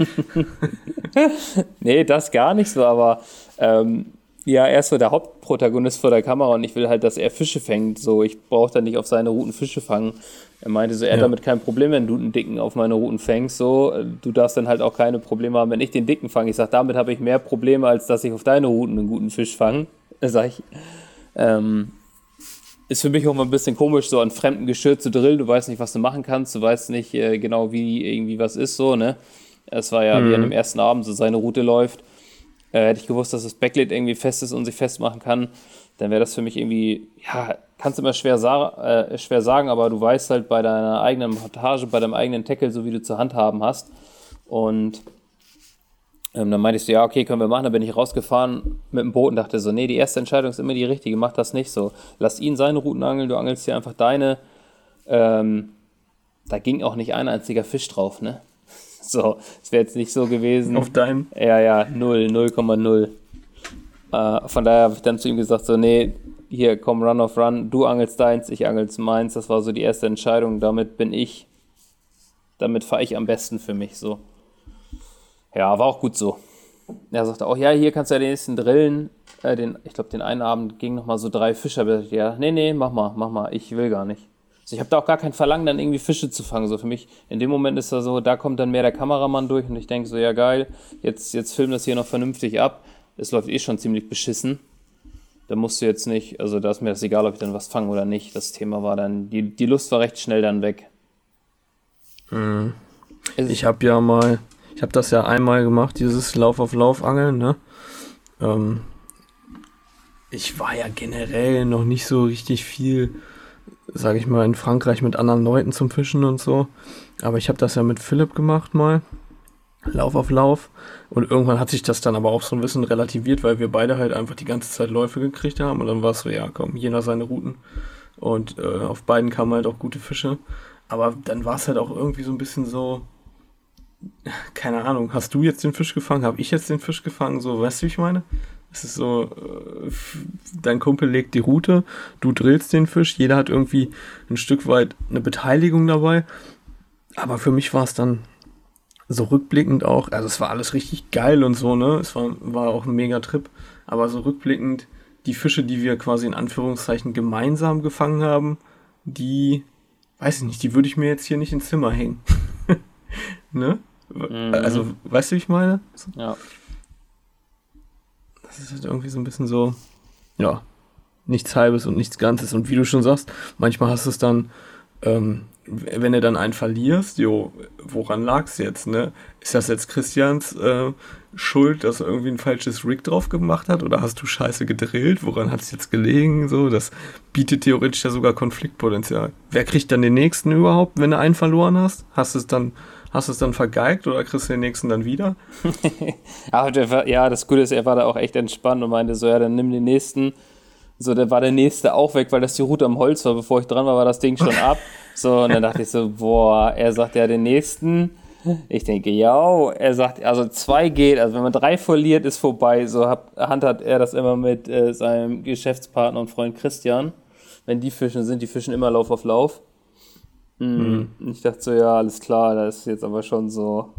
[SPEAKER 2] nee, das gar nicht so, aber ähm, ja, er ist so der Hauptprotagonist vor der Kamera und ich will halt, dass er Fische fängt. So, ich brauche dann nicht auf seine Routen Fische fangen. Er meinte so, er ja. hat damit kein Problem, wenn du einen Dicken auf meine Routen fängst. So, du darfst dann halt auch keine Probleme haben, wenn ich den Dicken fange. Ich sag, damit habe ich mehr Probleme, als dass ich auf deine Routen einen guten Fisch fange. Sag ich. Ähm, ist für mich auch mal ein bisschen komisch, so an fremden Geschirr zu drillen. Du weißt nicht, was du machen kannst, du weißt nicht äh, genau, wie irgendwie was ist, so, ne? Es war ja, mhm. wie an dem ersten Abend so seine Route läuft. Äh, hätte ich gewusst, dass das Backlit irgendwie fest ist und sich festmachen kann, dann wäre das für mich irgendwie, ja, kannst du immer schwer, sa äh, schwer sagen, aber du weißt halt bei deiner eigenen Montage, bei deinem eigenen Tackle, so wie du zu handhaben hast. Und ähm, dann meinte ich so, ja, okay, können wir machen. Dann bin ich rausgefahren mit dem Boot und dachte so, nee, die erste Entscheidung ist immer die richtige, mach das nicht so. Lass ihn seine Routen angeln, du angelst hier einfach deine. Ähm, da ging auch nicht ein einziger Fisch drauf, ne? So, es wäre jetzt nicht so gewesen.
[SPEAKER 1] Auf deinem?
[SPEAKER 2] Ja, ja, 0, 0,0. Äh, von daher habe ich dann zu ihm gesagt, so, nee, hier, komm, Run of Run, du angelst deins, ich angelst meins. Das war so die erste Entscheidung. Damit bin ich, damit fahre ich am besten für mich so. Ja, war auch gut so. Er sagte auch, ja, hier kannst du ja den nächsten drillen. Äh, den, ich glaube, den einen Abend ging nochmal so drei Fische. Aber ja, nee, nee, mach mal, mach mal, ich will gar nicht. Also ich habe da auch gar kein Verlangen, dann irgendwie Fische zu fangen. So für mich, in dem Moment ist da so, da kommt dann mehr der Kameramann durch und ich denke so, ja geil, jetzt, jetzt film das hier noch vernünftig ab. Es läuft eh schon ziemlich beschissen. Da musst du jetzt nicht, also da ist mir das egal, ob ich dann was fange oder nicht. Das Thema war dann, die, die Lust war recht schnell dann weg.
[SPEAKER 1] Mhm. Ich habe ja mal ich habe das ja einmal gemacht, dieses Lauf auf Lauf Angeln, ne? Ähm, ich war ja generell noch nicht so richtig viel, sage ich mal, in Frankreich mit anderen Leuten zum Fischen und so. Aber ich habe das ja mit Philipp gemacht mal. Lauf auf Lauf. Und irgendwann hat sich das dann aber auch so ein bisschen relativiert, weil wir beide halt einfach die ganze Zeit Läufe gekriegt haben. Und dann war es so, ja, komm, jeder seine Routen. Und äh, auf beiden kamen halt auch gute Fische. Aber dann war es halt auch irgendwie so ein bisschen so, keine Ahnung, hast du jetzt den Fisch gefangen? Habe ich jetzt den Fisch gefangen? So, weißt du, wie ich meine? Es ist so, äh, dein Kumpel legt die Route, du drillst den Fisch, jeder hat irgendwie ein Stück weit eine Beteiligung dabei. Aber für mich war es dann so rückblickend auch, also es war alles richtig geil und so, ne? Es war, war auch ein mega Trip, aber so rückblickend, die Fische, die wir quasi in Anführungszeichen gemeinsam gefangen haben, die, weiß ich nicht, die würde ich mir jetzt hier nicht ins Zimmer hängen. ne? Mhm. Also, weißt du, wie ich meine?
[SPEAKER 2] Ja.
[SPEAKER 1] Das ist halt irgendwie so ein bisschen so, ja, nichts Halbes und nichts Ganzes. Und wie du schon sagst, manchmal hast du es dann, ähm, wenn du dann einen verlierst, jo, woran lag es jetzt, ne? Ist das jetzt Christians äh, Schuld, dass er irgendwie ein falsches Rig drauf gemacht hat? Oder hast du scheiße gedrillt? Woran hat es jetzt gelegen? So, das bietet theoretisch ja sogar Konfliktpotenzial. Wer kriegt dann den nächsten überhaupt, wenn du einen verloren hast? Hast du es dann Hast du es dann vergeigt oder kriegst du den nächsten dann wieder?
[SPEAKER 2] war, ja, das Gute ist, er war da auch echt entspannt und meinte so, ja, dann nimm den nächsten. So, dann war der nächste auch weg, weil das die Route am Holz war. Bevor ich dran war, war das Ding schon ab. So, und dann dachte ich so, boah, er sagt ja den nächsten. Ich denke, ja, er sagt, also zwei geht, also wenn man drei verliert, ist vorbei. So hat, handhabt er das immer mit äh, seinem Geschäftspartner und Freund Christian. Wenn die fischen sind, die fischen immer Lauf auf Lauf. Mhm. Ich dachte so, ja, alles klar, das ist jetzt aber schon so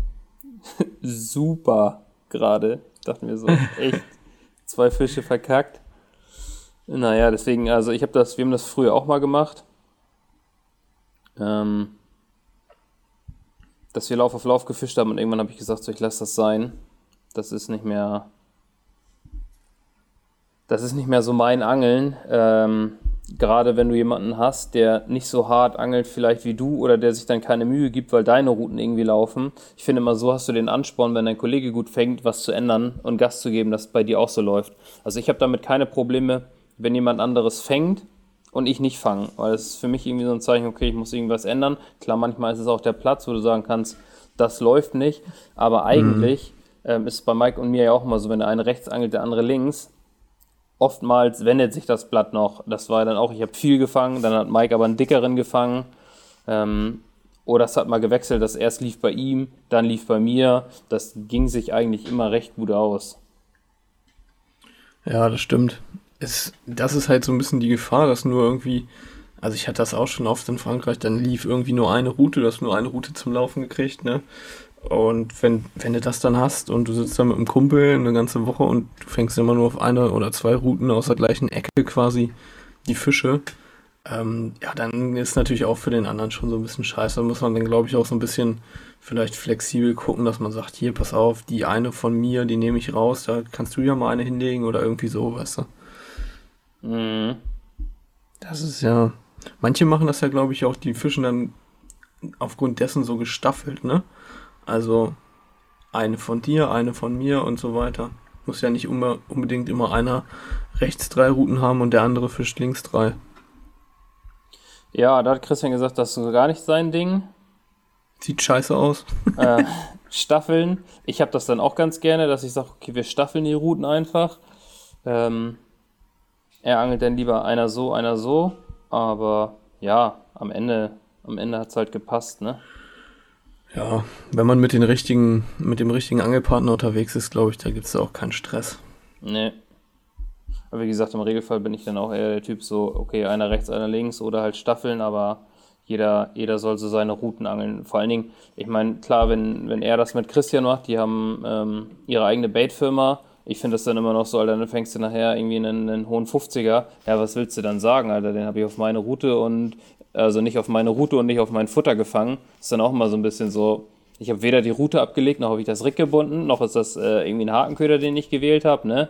[SPEAKER 2] super gerade. Dachten wir so, echt zwei Fische verkackt. Naja, deswegen, also ich habe das, wir haben das früher auch mal gemacht. Ähm, dass wir Lauf auf Lauf gefischt haben und irgendwann habe ich gesagt, so ich lasse das sein. Das ist nicht mehr. Das ist nicht mehr so mein Angeln. Ähm, gerade wenn du jemanden hast, der nicht so hart angelt vielleicht wie du oder der sich dann keine Mühe gibt, weil deine Routen irgendwie laufen. Ich finde immer, so hast du den Ansporn, wenn dein Kollege gut fängt, was zu ändern und Gas zu geben, dass es bei dir auch so läuft. Also ich habe damit keine Probleme, wenn jemand anderes fängt und ich nicht fange, weil es ist für mich irgendwie so ein Zeichen, okay, ich muss irgendwas ändern. Klar, manchmal ist es auch der Platz, wo du sagen kannst, das läuft nicht, aber eigentlich mhm. ähm, ist es bei Mike und mir ja auch immer so, wenn der eine rechts angelt, der andere links, oftmals wendet sich das Blatt noch. Das war dann auch, ich habe viel gefangen, dann hat Mike aber einen dickeren gefangen. Ähm, oder es hat mal gewechselt, dass erst lief bei ihm, dann lief bei mir. Das ging sich eigentlich immer recht gut aus.
[SPEAKER 1] Ja, das stimmt. Es, das ist halt so ein bisschen die Gefahr, dass nur irgendwie, also ich hatte das auch schon oft in Frankreich, dann lief irgendwie nur eine Route, du hast nur eine Route zum Laufen gekriegt, ne? Und wenn, wenn du das dann hast und du sitzt da mit einem Kumpel eine ganze Woche und du fängst immer nur auf eine oder zwei Routen aus der gleichen Ecke quasi die Fische, ähm, ja, dann ist natürlich auch für den anderen schon so ein bisschen scheiße. Da muss man dann, glaube ich, auch so ein bisschen vielleicht flexibel gucken, dass man sagt, hier, pass auf, die eine von mir, die nehme ich raus, da kannst du ja mal eine hinlegen oder irgendwie so, weißt du. Mhm. Das ist ja. Manche machen das ja, glaube ich, auch, die fischen dann aufgrund dessen so gestaffelt, ne? Also eine von dir, eine von mir und so weiter. Muss ja nicht unbedingt immer einer rechts drei Routen haben und der andere fischt links drei.
[SPEAKER 2] Ja, da hat Christian gesagt, das ist gar nicht sein Ding.
[SPEAKER 1] Sieht scheiße aus.
[SPEAKER 2] äh, Staffeln. Ich habe das dann auch ganz gerne, dass ich sage, okay, wir staffeln die Routen einfach. Ähm, er angelt dann lieber einer so, einer so. Aber ja, am Ende, am Ende hat es halt gepasst, ne?
[SPEAKER 1] Ja, wenn man mit den richtigen, mit dem richtigen Angelpartner unterwegs ist, glaube ich, da gibt es auch keinen Stress.
[SPEAKER 2] Nee. Aber wie gesagt, im Regelfall bin ich dann auch eher der Typ so, okay, einer rechts, einer links oder halt Staffeln, aber jeder, jeder soll so seine Routen angeln. Vor allen Dingen, ich meine, klar, wenn, wenn er das mit Christian macht, die haben ähm, ihre eigene Baitfirma. Ich finde das dann immer noch so, Alter, dann fängst du nachher irgendwie einen, einen hohen 50er. Ja, was willst du dann sagen, Alter? Den habe ich auf meine Route und also nicht auf meine Route und nicht auf mein Futter gefangen. ist dann auch immer so ein bisschen so, ich habe weder die Route abgelegt, noch habe ich das Rick gebunden, noch ist das äh, irgendwie ein Hakenköder, den ich gewählt habe, ne?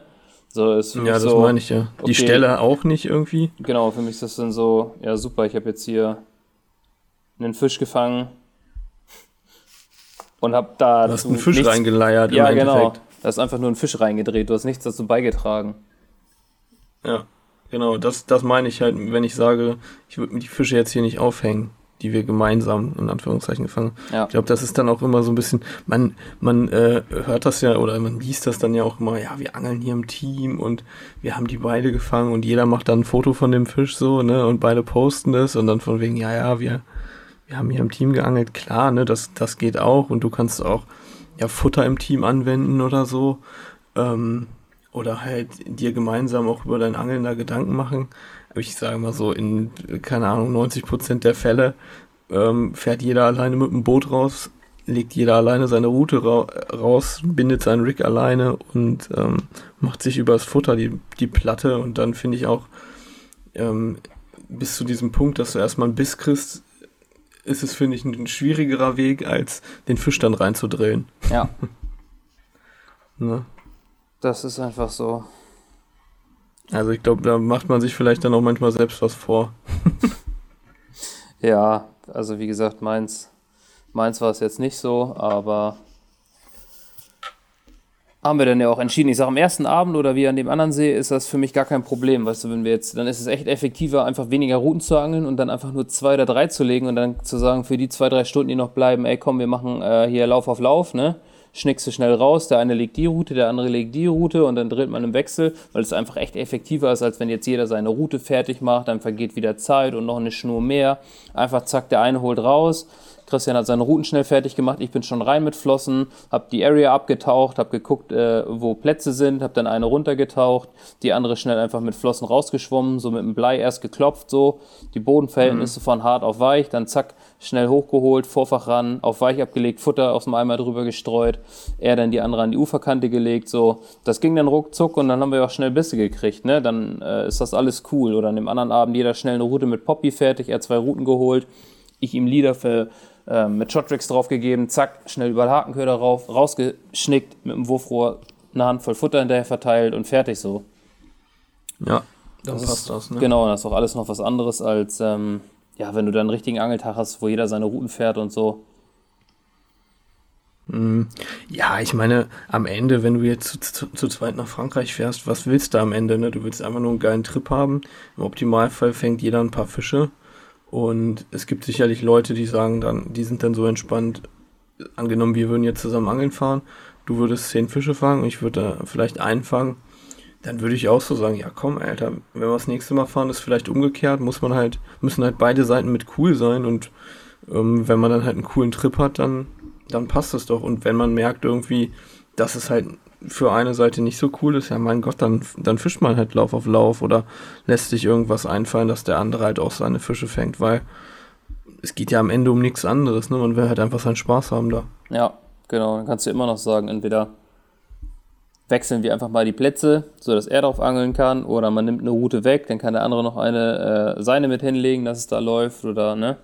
[SPEAKER 1] So ist ja, das so, meine ich ja. Die okay, Stelle auch nicht irgendwie.
[SPEAKER 2] Genau, für mich ist das dann so, ja super, ich habe jetzt hier einen Fisch gefangen und habe da.
[SPEAKER 1] Du hast einen Fisch nichts, reingeleiert.
[SPEAKER 2] Ja, genau. Da ist einfach nur ein Fisch reingedreht, du hast nichts dazu beigetragen.
[SPEAKER 1] Ja. Genau, das, das meine ich halt, wenn ich sage, ich würde mir die Fische jetzt hier nicht aufhängen. die wir gemeinsam in Anführungszeichen gefangen.
[SPEAKER 2] Ja.
[SPEAKER 1] Ich glaube, das ist dann auch immer so ein bisschen, man, man äh, hört das ja oder man liest das dann ja auch immer, ja, wir angeln hier im Team und wir haben die beide gefangen und jeder macht dann ein Foto von dem Fisch so, ne, und beide posten das und dann von wegen, ja, ja, wir, wir haben hier im Team geangelt, klar, ne, das, das geht auch und du kannst auch ja Futter im Team anwenden oder so. Ähm, oder halt dir gemeinsam auch über dein Angeln da Gedanken machen. Ich sage mal so, in, keine Ahnung, 90 Prozent der Fälle ähm, fährt jeder alleine mit dem Boot raus, legt jeder alleine seine Route ra raus, bindet seinen Rig alleine und ähm, macht sich übers Futter die, die Platte und dann finde ich auch ähm, bis zu diesem Punkt, dass du erstmal einen Biss kriegst, ist es, finde ich, ein schwierigerer Weg, als den Fisch dann reinzudrehen.
[SPEAKER 2] Ja.
[SPEAKER 1] ne?
[SPEAKER 2] Das ist einfach so.
[SPEAKER 1] Also ich glaube, da macht man sich vielleicht dann auch manchmal selbst was vor.
[SPEAKER 2] ja, also wie gesagt, meins, meins war es jetzt nicht so, aber haben wir dann ja auch entschieden. Ich sage, am ersten Abend oder wie an dem anderen See ist das für mich gar kein Problem. Weißt du, wenn wir jetzt, dann ist es echt effektiver, einfach weniger Routen zu angeln und dann einfach nur zwei oder drei zu legen und dann zu sagen, für die zwei, drei Stunden, die noch bleiben, ey komm, wir machen äh, hier Lauf auf Lauf, ne? Schnickst du schnell raus, der eine legt die Route, der andere legt die Route und dann dreht man im Wechsel, weil es einfach echt effektiver ist, als wenn jetzt jeder seine Route fertig macht, dann vergeht wieder Zeit und noch eine Schnur mehr. Einfach zack, der eine holt raus. Christian hat seine Routen schnell fertig gemacht. Ich bin schon rein mit Flossen, habe die Area abgetaucht, habe geguckt, äh, wo Plätze sind, habe dann eine runtergetaucht, die andere schnell einfach mit Flossen rausgeschwommen, so mit dem Blei erst geklopft, so die Bodenverhältnisse mhm. von hart auf weich, dann zack, schnell hochgeholt, Vorfach ran, auf weich abgelegt, Futter aus dem Eimer drüber gestreut, er dann die andere an die Uferkante gelegt, so. Das ging dann ruckzuck und dann haben wir auch schnell Bisse gekriegt, ne? Dann äh, ist das alles cool. Oder an dem anderen Abend jeder schnell eine Route mit Poppy fertig, er zwei Routen geholt, ich ihm Lieder für, äh, mit Shottricks draufgegeben, zack, schnell über den Hakenköder rauf, rausgeschnickt, mit dem Wurfrohr eine Handvoll Futter hinterher verteilt und fertig so.
[SPEAKER 1] Ja, dann das passt ist, das, ne?
[SPEAKER 2] Genau, das ist auch alles noch was anderes als, ähm, ja, wenn du dann einen richtigen Angeltag hast, wo jeder seine Routen fährt und so.
[SPEAKER 1] Mhm. Ja, ich meine, am Ende, wenn du jetzt zu, zu, zu, zweit nach Frankreich fährst, was willst du am Ende? Ne? Du willst einfach nur einen geilen Trip haben. Im Optimalfall fängt jeder ein paar Fische. Und es gibt sicherlich Leute, die sagen dann, die sind dann so entspannt, angenommen, wir würden jetzt zusammen angeln fahren, du würdest zehn Fische fangen, ich würde vielleicht einen fangen dann würde ich auch so sagen, ja komm, Alter, wenn wir das nächste Mal fahren, ist vielleicht umgekehrt, muss man halt, müssen halt beide Seiten mit cool sein und ähm, wenn man dann halt einen coolen Trip hat, dann, dann passt das doch. Und wenn man merkt irgendwie, dass es halt für eine Seite nicht so cool ist, ja mein Gott, dann, dann fischt man halt Lauf auf Lauf oder lässt sich irgendwas einfallen, dass der andere halt auch seine Fische fängt, weil es geht ja am Ende um nichts anderes, ne? Man will halt einfach seinen Spaß haben da.
[SPEAKER 2] Ja, genau. Dann kannst du immer noch sagen, entweder wechseln wir einfach mal die Plätze, sodass er darauf angeln kann. Oder man nimmt eine Route weg, dann kann der andere noch eine äh, seine mit hinlegen, dass es da läuft. Oder, ne?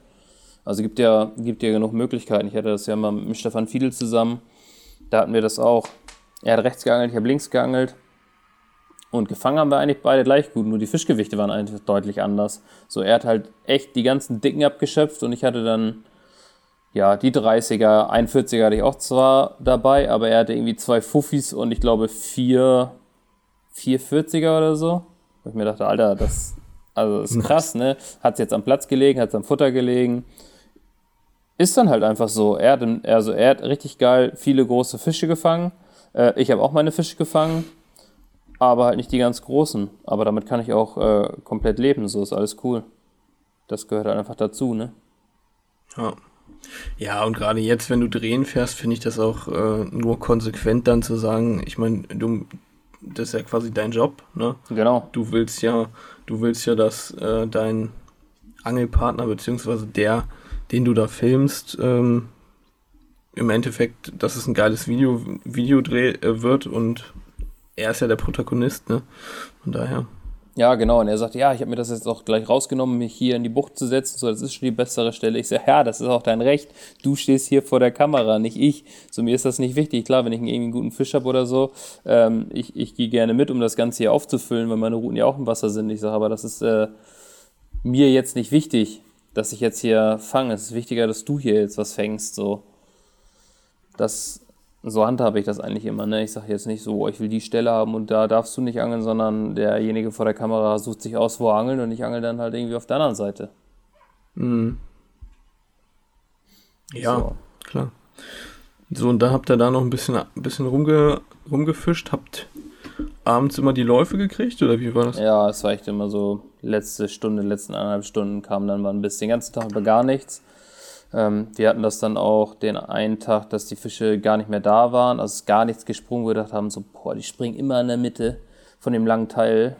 [SPEAKER 2] Also gibt ja, gibt ja genug Möglichkeiten. Ich hatte das ja mal mit Stefan Fiedel zusammen. Da hatten wir das auch. Er hat rechts geangelt, ich habe links geangelt. Und gefangen haben wir eigentlich beide gleich gut, nur die Fischgewichte waren eigentlich deutlich anders. So, er hat halt echt die ganzen Dicken abgeschöpft und ich hatte dann ja, die 30er, 41er hatte ich auch zwar dabei, aber er hatte irgendwie zwei Fuffis und ich glaube vier, vier 40er oder so. Wo ich mir dachte, Alter, das, also das ist krass, ne? Hat es jetzt am Platz gelegen, hat es am Futter gelegen. Ist dann halt einfach so. Er hat, also er hat richtig geil viele große Fische gefangen. Äh, ich habe auch meine Fische gefangen, aber halt nicht die ganz großen. Aber damit kann ich auch äh, komplett leben, so ist alles cool. Das gehört halt einfach dazu, ne?
[SPEAKER 1] Ja. Ja, und gerade jetzt, wenn du drehen fährst, finde ich das auch äh, nur konsequent dann zu sagen, ich meine, du, das ist ja quasi dein Job, ne?
[SPEAKER 2] Genau.
[SPEAKER 1] Du willst ja, du willst ja, dass äh, dein Angelpartner, beziehungsweise der, den du da filmst, ähm, im Endeffekt, dass es ein geiles Video, Videodreh äh, wird und er ist ja der Protagonist, ne? Von daher.
[SPEAKER 2] Ja, genau. Und er sagt, ja, ich habe mir das jetzt auch gleich rausgenommen, mich hier in die Bucht zu setzen. So, das ist schon die bessere Stelle. Ich sage, ja, das ist auch dein Recht. Du stehst hier vor der Kamera, nicht ich. So, mir ist das nicht wichtig. Klar, wenn ich irgendwie einen guten Fisch habe oder so, ähm, ich, ich gehe gerne mit, um das Ganze hier aufzufüllen, weil meine Routen ja auch im Wasser sind. Ich sage, aber das ist äh, mir jetzt nicht wichtig, dass ich jetzt hier fange. Es ist wichtiger, dass du hier jetzt was fängst. So. Das so handhabe ich das eigentlich immer. Ne? Ich sage jetzt nicht so, ich will die Stelle haben und da darfst du nicht angeln, sondern derjenige vor der Kamera sucht sich aus, wo er angeln und ich angel dann halt irgendwie auf der anderen Seite.
[SPEAKER 1] Mhm. Ja, so. klar. So, und da habt ihr da noch ein bisschen, ein bisschen rumge, rumgefischt, habt abends immer die Läufe gekriegt oder wie war das?
[SPEAKER 2] Ja, es war echt immer so, letzte Stunde, letzten eineinhalb Stunden kam dann mal ein bisschen, den ganzen Tag über gar nichts. Ähm, wir hatten das dann auch den einen Tag, dass die Fische gar nicht mehr da waren, also gar nichts gesprungen, wo wir gedacht haben, so, boah, die springen immer in der Mitte von dem langen Teil,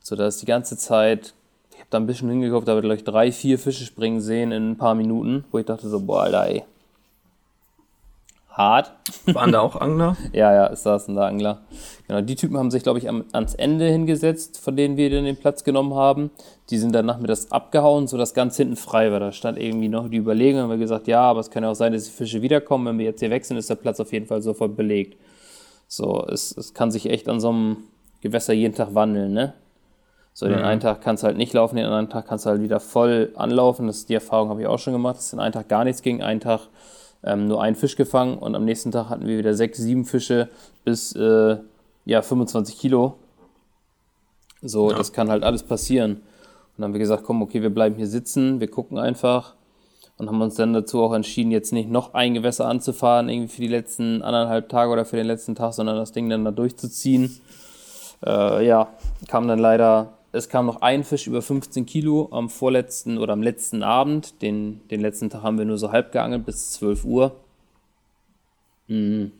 [SPEAKER 2] so dass die ganze Zeit, ich habe da ein bisschen hingekauft, da habe ich gleich drei, vier Fische springen sehen in ein paar Minuten, wo ich dachte so, boah, Alter, ey, hart.
[SPEAKER 1] Waren da auch Angler?
[SPEAKER 2] ja, ja, es saßen da Angler. Genau, die Typen haben sich, glaube ich, am, ans Ende hingesetzt, von denen wir dann den Platz genommen haben. Die sind dann nachmittags abgehauen, sodass ganz hinten frei war. Da stand irgendwie noch die Überlegung, haben wir gesagt, ja, aber es kann ja auch sein, dass die Fische wiederkommen. Wenn wir jetzt hier wechseln, ist der Platz auf jeden Fall sofort belegt. So, es, es kann sich echt an so einem Gewässer jeden Tag wandeln, ne? So, den mhm. einen Tag kannst du halt nicht laufen, den anderen Tag kannst du halt wieder voll anlaufen. Das, die Erfahrung habe ich auch schon gemacht, dass den einen Tag gar nichts ging, einen Tag ähm, nur einen Fisch gefangen und am nächsten Tag hatten wir wieder sechs, sieben Fische bis äh, ja, 25 Kilo. So, ja. das kann halt alles passieren. Und dann haben wir gesagt, komm, okay, wir bleiben hier sitzen, wir gucken einfach und haben uns dann dazu auch entschieden, jetzt nicht noch ein Gewässer anzufahren, irgendwie für die letzten anderthalb Tage oder für den letzten Tag, sondern das Ding dann da durchzuziehen. Äh, ja, kam dann leider es kam noch ein Fisch über 15 Kilo am vorletzten oder am letzten Abend. Den, den letzten Tag haben wir nur so halb geangelt bis 12 Uhr. Mhm.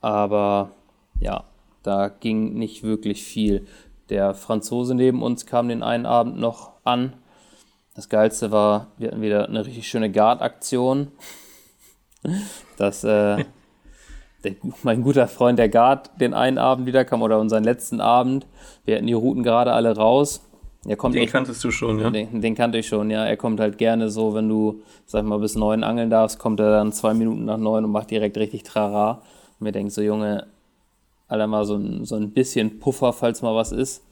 [SPEAKER 2] Aber ja, da ging nicht wirklich viel. Der Franzose neben uns kam den einen Abend noch an. Das Geilste war, wir hatten wieder eine richtig schöne Guard-Aktion. Das, äh, der, mein guter Freund der Guard den einen Abend wieder kam oder unseren letzten Abend. Wir hatten die Routen gerade alle raus.
[SPEAKER 1] Er kommt den echt, kanntest du schon, ja?
[SPEAKER 2] Den, den, kannte ich schon, ja. Er kommt halt gerne so, wenn du, sag mal, bis neun angeln darfst, kommt er dann zwei Minuten nach neun und macht direkt richtig Trara. Und mir denkt so, Junge, Alter, mal so ein, so ein bisschen Puffer, falls mal was ist.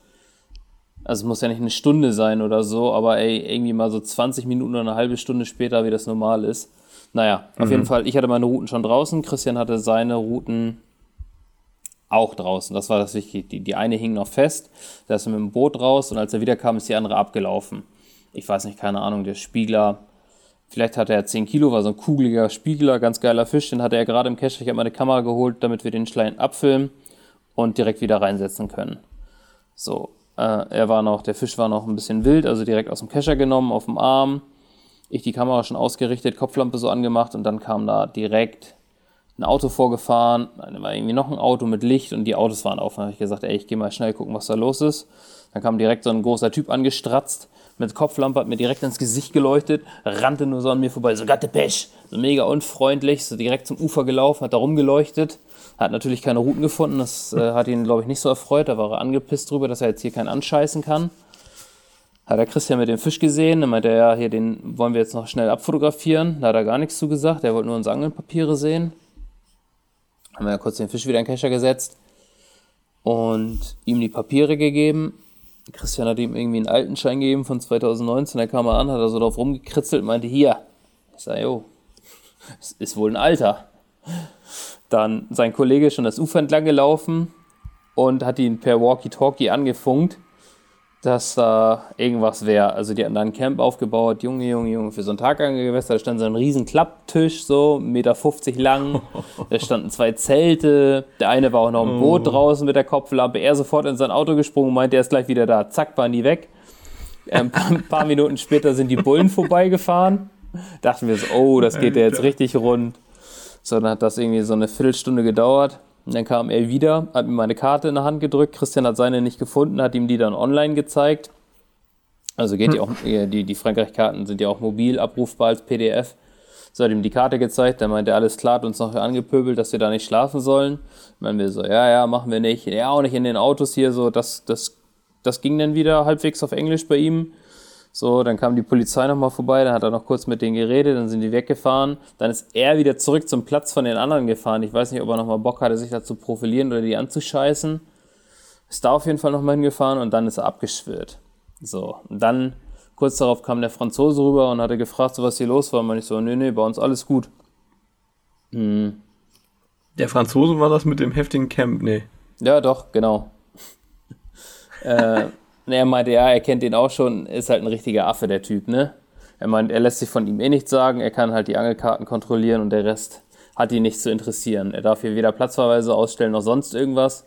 [SPEAKER 2] Also es muss ja nicht eine Stunde sein oder so, aber ey, irgendwie mal so 20 Minuten oder eine halbe Stunde später, wie das normal ist. Naja, auf mhm. jeden Fall, ich hatte meine Routen schon draußen, Christian hatte seine Routen auch draußen. Das war das Wichtige. Die, die eine hing noch fest, da ist er mit dem Boot raus und als er wiederkam, ist die andere abgelaufen. Ich weiß nicht, keine Ahnung, der Spiegler, vielleicht hatte er 10 Kilo, war so ein kugeliger Spiegler, ganz geiler Fisch, den hatte er gerade im Cache. Ich habe meine Kamera geholt, damit wir den Schlein abfilmen und direkt wieder reinsetzen können. So, äh, er war noch, der Fisch war noch ein bisschen wild, also direkt aus dem Kescher genommen, auf dem Arm ich die Kamera schon ausgerichtet, Kopflampe so angemacht und dann kam da direkt ein Auto vorgefahren, dann war irgendwie noch ein Auto mit Licht und die Autos waren auf. Dann habe ich gesagt, ey, ich gehe mal schnell gucken, was da los ist. Dann kam direkt so ein großer Typ angestratzt mit Kopflampe, hat mir direkt ins Gesicht geleuchtet, rannte nur so an mir vorbei, so gatte Pech, so mega unfreundlich, so direkt zum Ufer gelaufen, hat da rumgeleuchtet, hat natürlich keine Routen gefunden, das äh, hat ihn, glaube ich, nicht so erfreut, da war er angepisst drüber, dass er jetzt hier keinen anscheißen kann hat der Christian mit dem Fisch gesehen, dann meinte er, ja, hier, den wollen wir jetzt noch schnell abfotografieren. Da hat er gar nichts zu gesagt, er wollte nur unsere Angelpapiere sehen. Haben wir ja kurz den Fisch wieder in den Kescher gesetzt und ihm die Papiere gegeben. Christian hat ihm irgendwie einen alten Schein gegeben von 2019, da kam er an, hat er so drauf rumgekritzelt und meinte, hier. Ich sage, jo, es ist wohl ein Alter. Dann sein Kollege schon das Ufer entlang gelaufen und hat ihn per Walkie-Talkie angefunkt dass da irgendwas wäre. Also die hatten da ein Camp aufgebaut, Junge, Junge, Junge, für so ein Tagangelgewässer. Da stand so ein riesen Klapptisch, so 1,50 Meter lang. da standen zwei Zelte. Der eine war auch noch im Boot oh. draußen mit der Kopflampe. Er sofort in sein Auto gesprungen, meinte, er ist gleich wieder da. Zack, waren die weg. Ein paar, ein paar Minuten später sind die Bullen vorbeigefahren. Dachten wir so, oh, das geht ja jetzt richtig rund. So, dann hat das irgendwie so eine Viertelstunde gedauert. Und dann kam er wieder, hat mir meine Karte in der Hand gedrückt. Christian hat seine nicht gefunden, hat ihm die dann online gezeigt. Also geht hm. die auch, die, die Frankreich-Karten sind ja auch mobil abrufbar als PDF. So hat ihm die Karte gezeigt, dann meinte er, alles klar, hat uns noch angepöbelt, dass wir da nicht schlafen sollen. Meinen wir so, ja, ja, machen wir nicht. Ja, auch nicht in den Autos hier, so, das, das, das ging dann wieder halbwegs auf Englisch bei ihm. So, dann kam die Polizei nochmal vorbei, dann hat er noch kurz mit denen geredet, dann sind die weggefahren. Dann ist er wieder zurück zum Platz von den anderen gefahren. Ich weiß nicht, ob er nochmal Bock hatte, sich da zu profilieren oder die anzuscheißen. Ist da auf jeden Fall nochmal hingefahren und dann ist er abgeschwirrt. So, und dann kurz darauf kam der Franzose rüber und hatte gefragt, so was hier los war. Und ich so, nee, nee, bei uns alles gut.
[SPEAKER 1] Hm. Der Franzose war das mit dem heftigen Camp, nee.
[SPEAKER 2] Ja, doch, genau. äh, und er meinte, ja, er kennt den auch schon, ist halt ein richtiger Affe, der Typ, ne? Er meint, er lässt sich von ihm eh nichts sagen, er kann halt die Angelkarten kontrollieren und der Rest hat ihn nicht zu interessieren. Er darf hier weder Platzverweise ausstellen noch sonst irgendwas.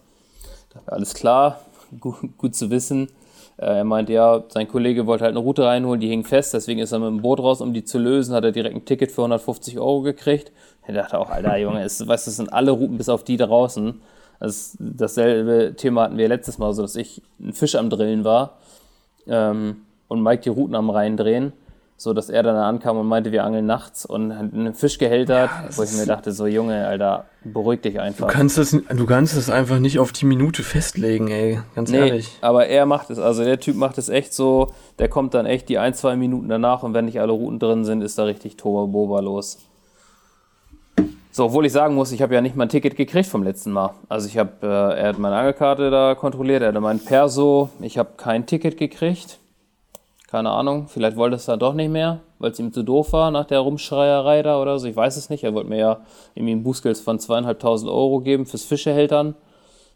[SPEAKER 2] Alles klar, gut, gut zu wissen. Äh, er meint, ja, sein Kollege wollte halt eine Route reinholen, die hing fest, deswegen ist er mit dem Boot raus, um die zu lösen, hat er direkt ein Ticket für 150 Euro gekriegt. Er dachte auch, Alter, Junge, es, weißt, das sind alle Routen bis auf die draußen. Also dasselbe Thema hatten wir letztes Mal, so dass ich ein Fisch am Drillen war ähm, und Mike die Routen am reindrehen so dass er dann ankam und meinte, wir angeln nachts und einen Fisch gehältert, ja, wo ich mir dachte, so Junge, Alter, beruhig dich einfach.
[SPEAKER 1] Du kannst es, du kannst es einfach nicht auf die Minute festlegen, ey, ganz nee, ehrlich.
[SPEAKER 2] Aber er macht es, also der Typ macht es echt so, der kommt dann echt die ein, zwei Minuten danach und wenn nicht alle Routen drin sind, ist da richtig Toba los. So, obwohl ich sagen muss, ich habe ja nicht mal ein Ticket gekriegt vom letzten Mal. Also ich habe, äh, er hat meine Angelkarte da kontrolliert, er hat mein Perso, ich habe kein Ticket gekriegt. Keine Ahnung, vielleicht wollte es da doch nicht mehr, weil es ihm zu doof war nach der Rumschreierei da oder so. Ich weiß es nicht. Er wollte mir ja irgendwie ein Bußgeld von zweieinhalbtausend Euro geben fürs Fischehältern.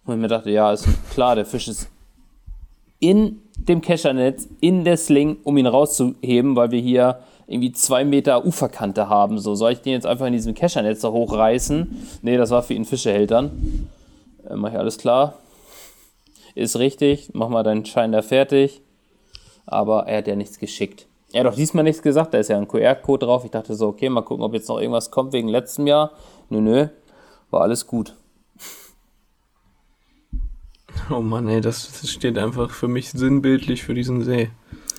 [SPEAKER 2] Und ich mir dachte, ja, ist klar, der Fisch ist in dem Keschernetz, in der Sling, um ihn rauszuheben, weil wir hier irgendwie zwei Meter Uferkante haben. So, soll ich den jetzt einfach in diesem Keschernetz da hochreißen? Nee, das war für ihn Fischehältern. Äh, mach ich alles klar. Ist richtig, mach mal deinen Schein da fertig aber er hat ja nichts geschickt. Er hat auch diesmal nichts gesagt, da ist ja ein QR-Code drauf. Ich dachte so, okay, mal gucken, ob jetzt noch irgendwas kommt wegen letztem Jahr. Nö, nö, war alles gut.
[SPEAKER 1] Oh Mann, ey, das steht einfach für mich sinnbildlich für diesen See.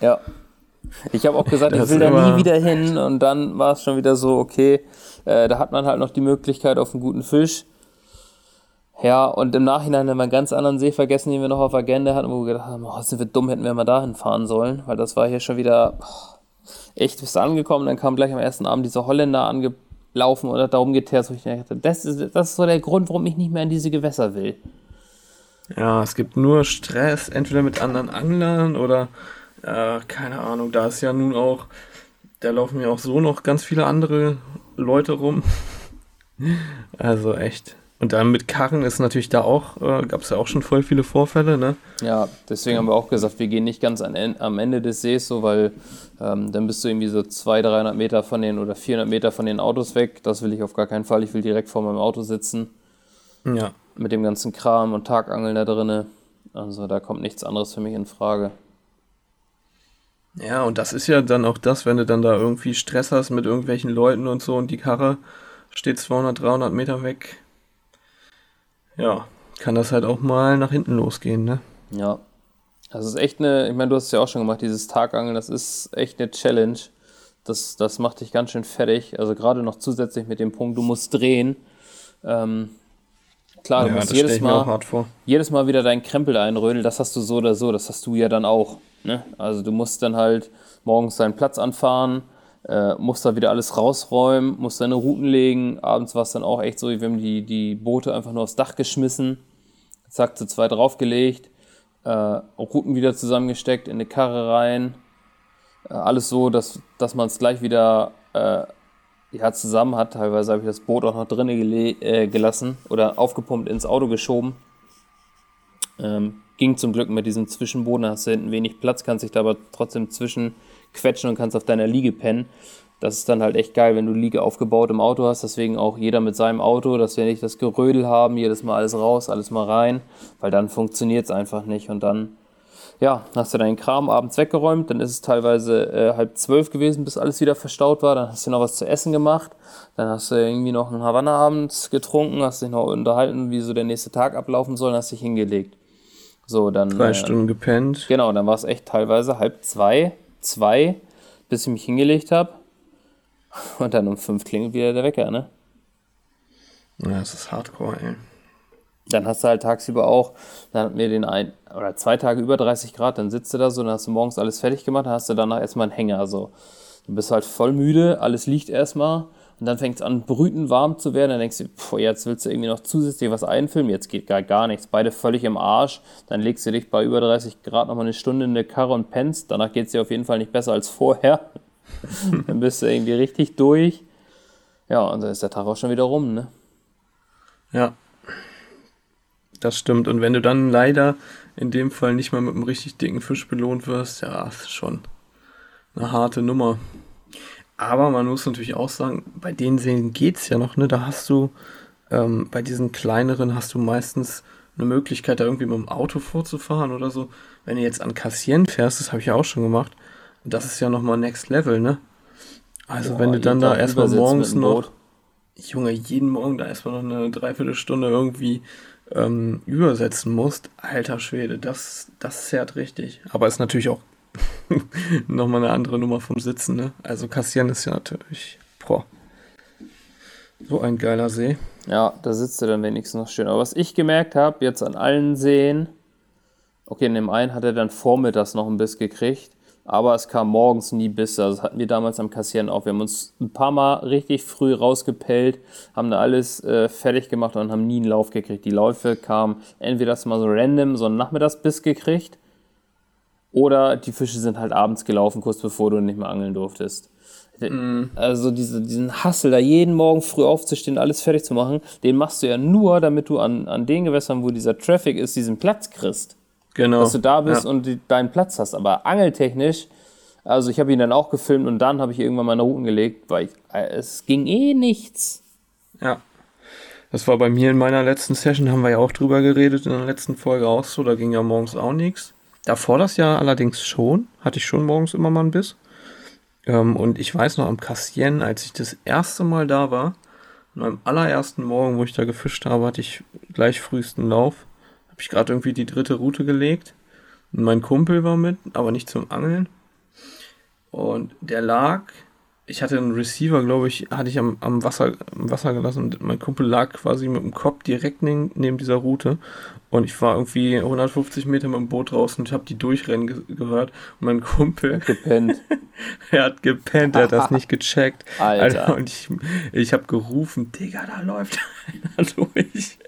[SPEAKER 2] Ja. Ich habe auch gesagt, ich will da nie wieder hin und dann war es schon wieder so, okay, äh, da hat man halt noch die Möglichkeit auf einen guten Fisch. Ja, und im Nachhinein haben wir einen ganz anderen See vergessen, den wir noch auf Agenda hatten, wo wir gedacht haben, oh, sind wir dumm, hätten wir mal dahin fahren sollen, weil das war hier schon wieder oh, echt bis angekommen. Dann kam gleich am ersten Abend dieser Holländer angelaufen und hat da rumgeteert, wo ich dachte, das ist, das ist so der Grund, warum ich nicht mehr in diese Gewässer will.
[SPEAKER 1] Ja, es gibt nur Stress, entweder mit anderen Anglern oder, äh, keine Ahnung, da ist ja nun auch, da laufen ja auch so noch ganz viele andere Leute rum. Also echt. Und dann mit Karren ist natürlich da auch, äh, gab es ja auch schon voll viele Vorfälle, ne?
[SPEAKER 2] Ja, deswegen haben wir auch gesagt, wir gehen nicht ganz an, am Ende des Sees so, weil ähm, dann bist du irgendwie so 200, 300 Meter von den oder 400 Meter von den Autos weg. Das will ich auf gar keinen Fall. Ich will direkt vor meinem Auto sitzen. Ja. Mit dem ganzen Kram und Tagangeln da drinne. Also da kommt nichts anderes für mich in Frage.
[SPEAKER 1] Ja, und das ist ja dann auch das, wenn du dann da irgendwie Stress hast mit irgendwelchen Leuten und so und die Karre steht 200, 300 Meter weg ja, kann das halt auch mal nach hinten losgehen, ne?
[SPEAKER 2] Ja. Das ist echt eine, ich meine, du hast es ja auch schon gemacht, dieses Tagangeln, das ist echt eine Challenge. Das, das macht dich ganz schön fertig. Also gerade noch zusätzlich mit dem Punkt, du musst drehen. Ähm, klar, du ja, musst jedes Mal, jedes Mal wieder deinen Krempel einrödeln, das hast du so oder so, das hast du ja dann auch. Ne? Also du musst dann halt morgens deinen Platz anfahren, äh, musst da wieder alles rausräumen, musst deine Routen legen. Abends war es dann auch echt so, wir haben die, die Boote einfach nur aufs Dach geschmissen, zack, zu zweit draufgelegt, äh, Routen wieder zusammengesteckt, in eine Karre rein. Äh, alles so, dass, dass man es gleich wieder äh, ja, zusammen hat. Teilweise habe ich das Boot auch noch drinnen äh, gelassen oder aufgepumpt ins Auto geschoben. Ähm, ging zum Glück mit diesem Zwischenboden, hast du hinten wenig Platz, kannst dich da aber trotzdem zwischen quetschen und kannst auf deiner Liege pennen. Das ist dann halt echt geil, wenn du Liege aufgebaut im Auto hast. Deswegen auch jeder mit seinem Auto, dass wir nicht das Gerödel haben, jedes Mal alles raus, alles mal rein, weil dann funktioniert es einfach nicht. Und dann, ja, hast du deinen Kram abends weggeräumt. Dann ist es teilweise äh, halb zwölf gewesen, bis alles wieder verstaut war. Dann hast du noch was zu essen gemacht. Dann hast du irgendwie noch einen Havanna abends getrunken, hast dich noch unterhalten, wie so der nächste Tag ablaufen soll, und hast dich hingelegt. So, dann.
[SPEAKER 1] Drei äh, Stunden gepennt.
[SPEAKER 2] Genau, dann war es echt teilweise halb zwei zwei, bis ich mich hingelegt habe. Und dann um fünf klingelt wieder der Wecker, ne?
[SPEAKER 1] Ja, das ist hardcore, ey.
[SPEAKER 2] Dann hast du halt tagsüber auch, dann hatten wir den ein, oder zwei Tage über 30 Grad, dann sitzt du da so, dann hast du morgens alles fertig gemacht, dann hast du danach erstmal einen Hänger, so. Du bist halt voll müde, alles liegt erstmal und dann fängt es an, brütend warm zu werden. Dann denkst du, boah, jetzt willst du irgendwie noch zusätzlich was einfilmen. Jetzt geht gar, gar nichts. Beide völlig im Arsch. Dann legst du dich bei über 30 Grad nochmal eine Stunde in eine Karre und pennst. Danach geht es dir auf jeden Fall nicht besser als vorher. dann bist du irgendwie richtig durch. Ja, und dann ist der Tag auch schon wieder rum, ne?
[SPEAKER 1] Ja. Das stimmt. Und wenn du dann leider in dem Fall nicht mal mit einem richtig dicken Fisch belohnt wirst, ja, ist schon eine harte Nummer. Aber man muss natürlich auch sagen, bei den Seen geht es ja noch, ne? Da hast du, ähm, bei diesen kleineren hast du meistens eine Möglichkeit, da irgendwie mit dem Auto vorzufahren oder so. Wenn du jetzt an Cassien fährst, das habe ich ja auch schon gemacht, das ist ja nochmal Next Level, ne? Also Boah, wenn du dann da erstmal morgens noch, Junge, jeden Morgen da erstmal noch eine Dreiviertelstunde irgendwie ähm, übersetzen musst, alter Schwede, das, das zerrt richtig. Aber ist natürlich auch nochmal eine andere Nummer vom Sitzen, ne? Also Kassieren ist ja natürlich, boah, so ein geiler See.
[SPEAKER 2] Ja, da sitzt er dann wenigstens noch schön. Aber was ich gemerkt habe, jetzt an allen Seen, okay, in dem einen hat er dann vormittags noch ein Biss gekriegt, aber es kam morgens nie Bisse. Also das hatten wir damals am Kassieren auch. Wir haben uns ein paar Mal richtig früh rausgepellt, haben da alles äh, fertig gemacht und haben nie einen Lauf gekriegt. Die Läufe kamen entweder das mal so random, so einen Nachmittagsbiss gekriegt oder die Fische sind halt abends gelaufen, kurz bevor du nicht mehr angeln durftest. Mhm. Also diese, diesen Hassel, da jeden Morgen früh aufzustehen, alles fertig zu machen, den machst du ja nur, damit du an, an den Gewässern, wo dieser Traffic ist, diesen Platz kriegst. Genau. Dass du da bist ja. und die, deinen Platz hast. Aber angeltechnisch, also ich habe ihn dann auch gefilmt und dann habe ich irgendwann meine Routen gelegt, weil ich, äh, es ging eh nichts.
[SPEAKER 1] Ja. Das war bei mir in meiner letzten Session, haben wir ja auch drüber geredet, in der letzten Folge auch so, da ging ja morgens auch nichts. Davor das Jahr allerdings schon, hatte ich schon morgens immer mal ein Biss. Ähm, und ich weiß noch am Cassien, als ich das erste Mal da war, an meinem allerersten Morgen, wo ich da gefischt habe, hatte ich gleich frühesten Lauf. Habe ich gerade irgendwie die dritte Route gelegt. Und mein Kumpel war mit, aber nicht zum Angeln. Und der lag ich hatte einen Receiver, glaube ich, hatte ich am, am Wasser, am Wasser gelassen und mein Kumpel lag quasi mit dem Kopf direkt neben, neben dieser Route und ich war irgendwie 150 Meter mit dem Boot draußen und ich habe die durchrennen ge gehört und mein Kumpel hat gepennt. er hat gepennt, er hat das nicht gecheckt. Alter. Und ich, ich habe gerufen, Digga, da läuft einer durch.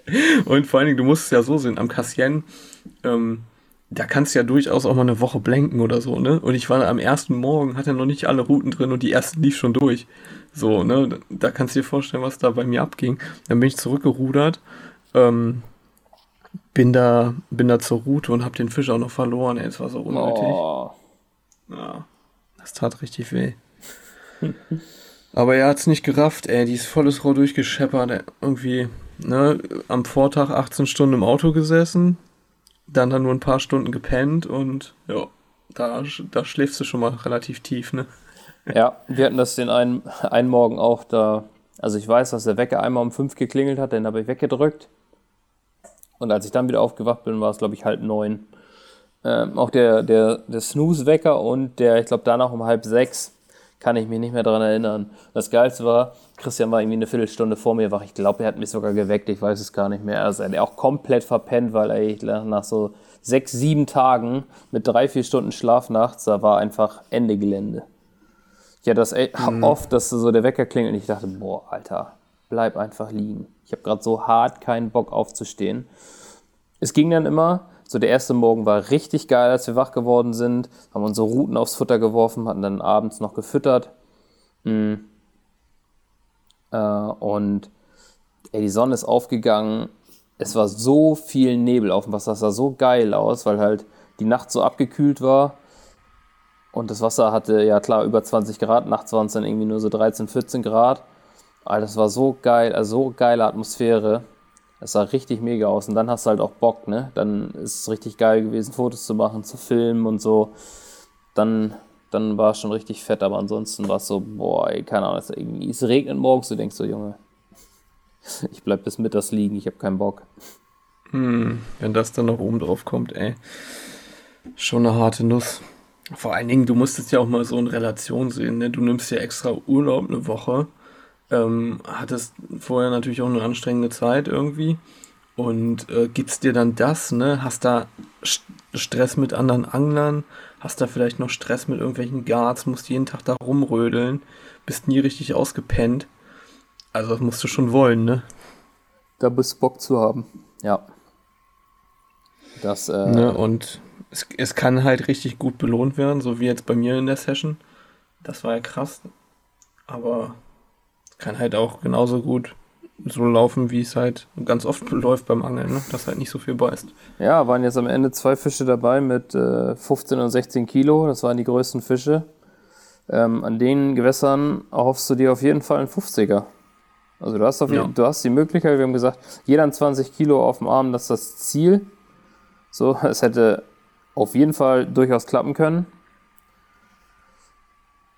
[SPEAKER 1] Und vor allen Dingen, du musst es ja so sehen, am Cassien, ähm, da kannst du ja durchaus auch mal eine Woche blenken oder so, ne? Und ich war am ersten Morgen, hatte noch nicht alle Routen drin und die erste lief schon durch. So, ne? Da kannst du dir vorstellen, was da bei mir abging. Dann bin ich zurückgerudert, ähm, bin da, bin da zur Route und hab den Fisch auch noch verloren, ey, es war so unnötig. Oh. Ja, das tat richtig weh. Aber er hat's nicht gerafft, ey, die ist volles Rohr durchgescheppert, irgendwie, ne, am Vortag 18 Stunden im Auto gesessen, dann dann nur ein paar Stunden gepennt und ja, da, da schläfst du schon mal relativ tief, ne?
[SPEAKER 2] Ja, wir hatten das den einen, einen Morgen auch da. Also ich weiß, dass der Wecker einmal um fünf geklingelt hat, den habe ich weggedrückt. Und als ich dann wieder aufgewacht bin, war es, glaube ich, halb neun. Ähm, auch der, der, der Snooze-Wecker und der, ich glaube, danach um halb sechs kann ich mich nicht mehr daran erinnern. Das Geilste war, Christian war irgendwie eine Viertelstunde vor mir wach. Ich glaube, er hat mich sogar geweckt. Ich weiß es gar nicht mehr. Also er hat auch komplett verpennt, weil er nach so sechs, sieben Tagen mit drei, vier Stunden Schlaf nachts, da war einfach Ende Gelände. Ich hatte das mhm. oft, dass so der Wecker klingelt und ich dachte, boah, Alter, bleib einfach liegen. Ich habe gerade so hart keinen Bock aufzustehen. Es ging dann immer, so der erste Morgen war richtig geil, als wir wach geworden sind, haben unsere Routen aufs Futter geworfen, hatten dann abends noch gefüttert. Mhm. Äh, und ey, die Sonne ist aufgegangen. Es war so viel Nebel auf dem Wasser, es sah so geil aus, weil halt die Nacht so abgekühlt war. Und das Wasser hatte ja klar über 20 Grad, nachts waren es dann irgendwie nur so 13, 14 Grad. Alter, das war so geil, also so geile Atmosphäre. Das sah richtig mega aus. Und dann hast du halt auch Bock, ne? Dann ist es richtig geil gewesen, Fotos zu machen, zu filmen und so. Dann, dann war es schon richtig fett, aber ansonsten war es so, boah, ey, keine Ahnung, es, irgendwie, es regnet morgens, du denkst so, Junge, ich bleib bis mittags liegen, ich habe keinen Bock.
[SPEAKER 1] Hm, wenn das dann noch oben drauf kommt, ey. Schon eine harte Nuss. Vor allen Dingen, du musst es ja auch mal so in Relation sehen, ne? Du nimmst ja extra Urlaub eine Woche ähm, hattest vorher natürlich auch eine anstrengende Zeit irgendwie und äh, gibst dir dann das, ne? Hast da Stress mit anderen Anglern, hast da vielleicht noch Stress mit irgendwelchen Guards, musst jeden Tag da rumrödeln, bist nie richtig ausgepennt. Also das musst du schon wollen, ne?
[SPEAKER 2] Da bist Bock zu haben, ja.
[SPEAKER 1] Das, äh, ne, und es, es kann halt richtig gut belohnt werden, so wie jetzt bei mir in der Session. Das war ja krass. Aber kann halt auch genauso gut so laufen, wie es halt ganz oft läuft beim Angeln, ne? dass halt nicht so viel beißt.
[SPEAKER 2] Ja, waren jetzt am Ende zwei Fische dabei mit äh, 15 und 16 Kilo. Das waren die größten Fische. ähm, an den Gewässern erhoffst du dir auf jeden Fall einen 50er. Also du hast, auf ja. du hast die Möglichkeit, wir haben gesagt, jeder an 20 Kilo auf dem Arm, das ist das Ziel. So, es hätte auf jeden Fall durchaus klappen können.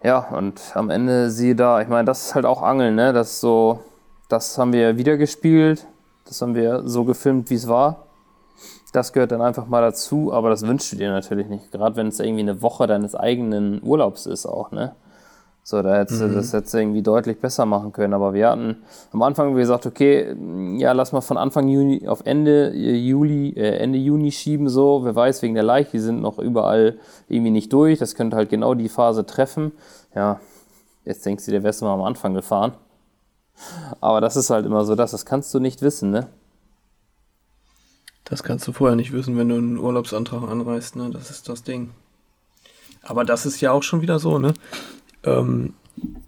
[SPEAKER 2] Ja, und am Ende siehe da, ich meine, das ist halt auch Angeln, ne? Das so, das haben wir wieder gespielt, das haben wir so gefilmt, wie es war. Das gehört dann einfach mal dazu, aber das wünschst du dir natürlich nicht. Gerade wenn es irgendwie eine Woche deines eigenen Urlaubs ist auch, ne? So, da hättest du mhm. das hättest du irgendwie deutlich besser machen können. Aber wir hatten am Anfang gesagt, okay, ja, lass mal von Anfang Juni auf Ende äh, Juli, äh, Ende Juni schieben, so, wer weiß, wegen der Leicht, die sind noch überall irgendwie nicht durch. Das könnte halt genau die Phase treffen. Ja, jetzt denkst du, der wärst du mal am Anfang gefahren. Aber das ist halt immer so das, das kannst du nicht wissen, ne?
[SPEAKER 1] Das kannst du vorher nicht wissen, wenn du einen Urlaubsantrag anreißt, ne? Das ist das Ding. Aber das ist ja auch schon wieder so, ne? Ähm,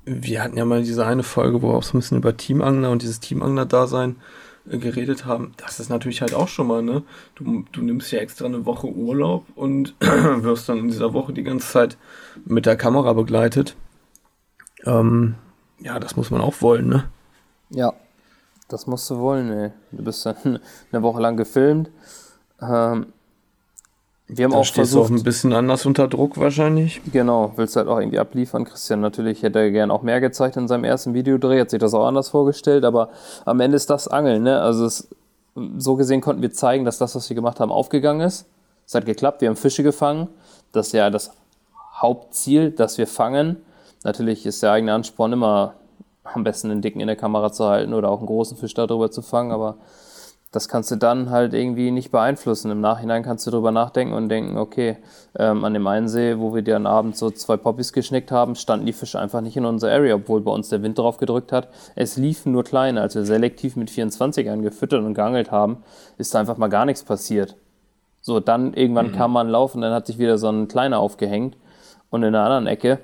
[SPEAKER 1] wir hatten ja mal diese eine Folge, wo wir auch so ein bisschen über Teamangler und dieses Teamangler-Dasein äh, geredet haben. Das ist natürlich halt auch schon mal, ne? Du, du nimmst ja extra eine Woche Urlaub und wirst dann in dieser Woche die ganze Zeit mit der Kamera begleitet. Ähm, ja, das muss man auch wollen, ne?
[SPEAKER 2] Ja, das musst du wollen, ey. Du bist dann eine Woche lang gefilmt. Ähm,
[SPEAKER 1] wir haben da auch stehst versucht, du auch ein bisschen anders unter Druck wahrscheinlich.
[SPEAKER 2] Genau, willst halt auch irgendwie abliefern. Christian natürlich hätte er gern auch mehr gezeigt in seinem ersten Videodreh, hat sich das auch anders vorgestellt, aber am Ende ist das Angeln, ne? Also es, so gesehen konnten wir zeigen, dass das, was wir gemacht haben, aufgegangen ist. Es hat geklappt, wir haben Fische gefangen. Das ist ja das Hauptziel, dass wir fangen. Natürlich ist der eigene Ansporn immer am besten einen dicken in der Kamera zu halten oder auch einen großen Fisch darüber zu fangen, aber das kannst du dann halt irgendwie nicht beeinflussen. Im Nachhinein kannst du drüber nachdenken und denken, okay, ähm, an dem einen See, wo wir dann abends so zwei Poppies geschnickt haben, standen die Fische einfach nicht in unserer Area, obwohl bei uns der Wind drauf gedrückt hat. Es liefen nur kleine. Als wir selektiv mit 24ern gefüttert und geangelt haben, ist da einfach mal gar nichts passiert. So, dann irgendwann mhm. kam man laufen, dann hat sich wieder so ein kleiner aufgehängt. Und in einer anderen Ecke,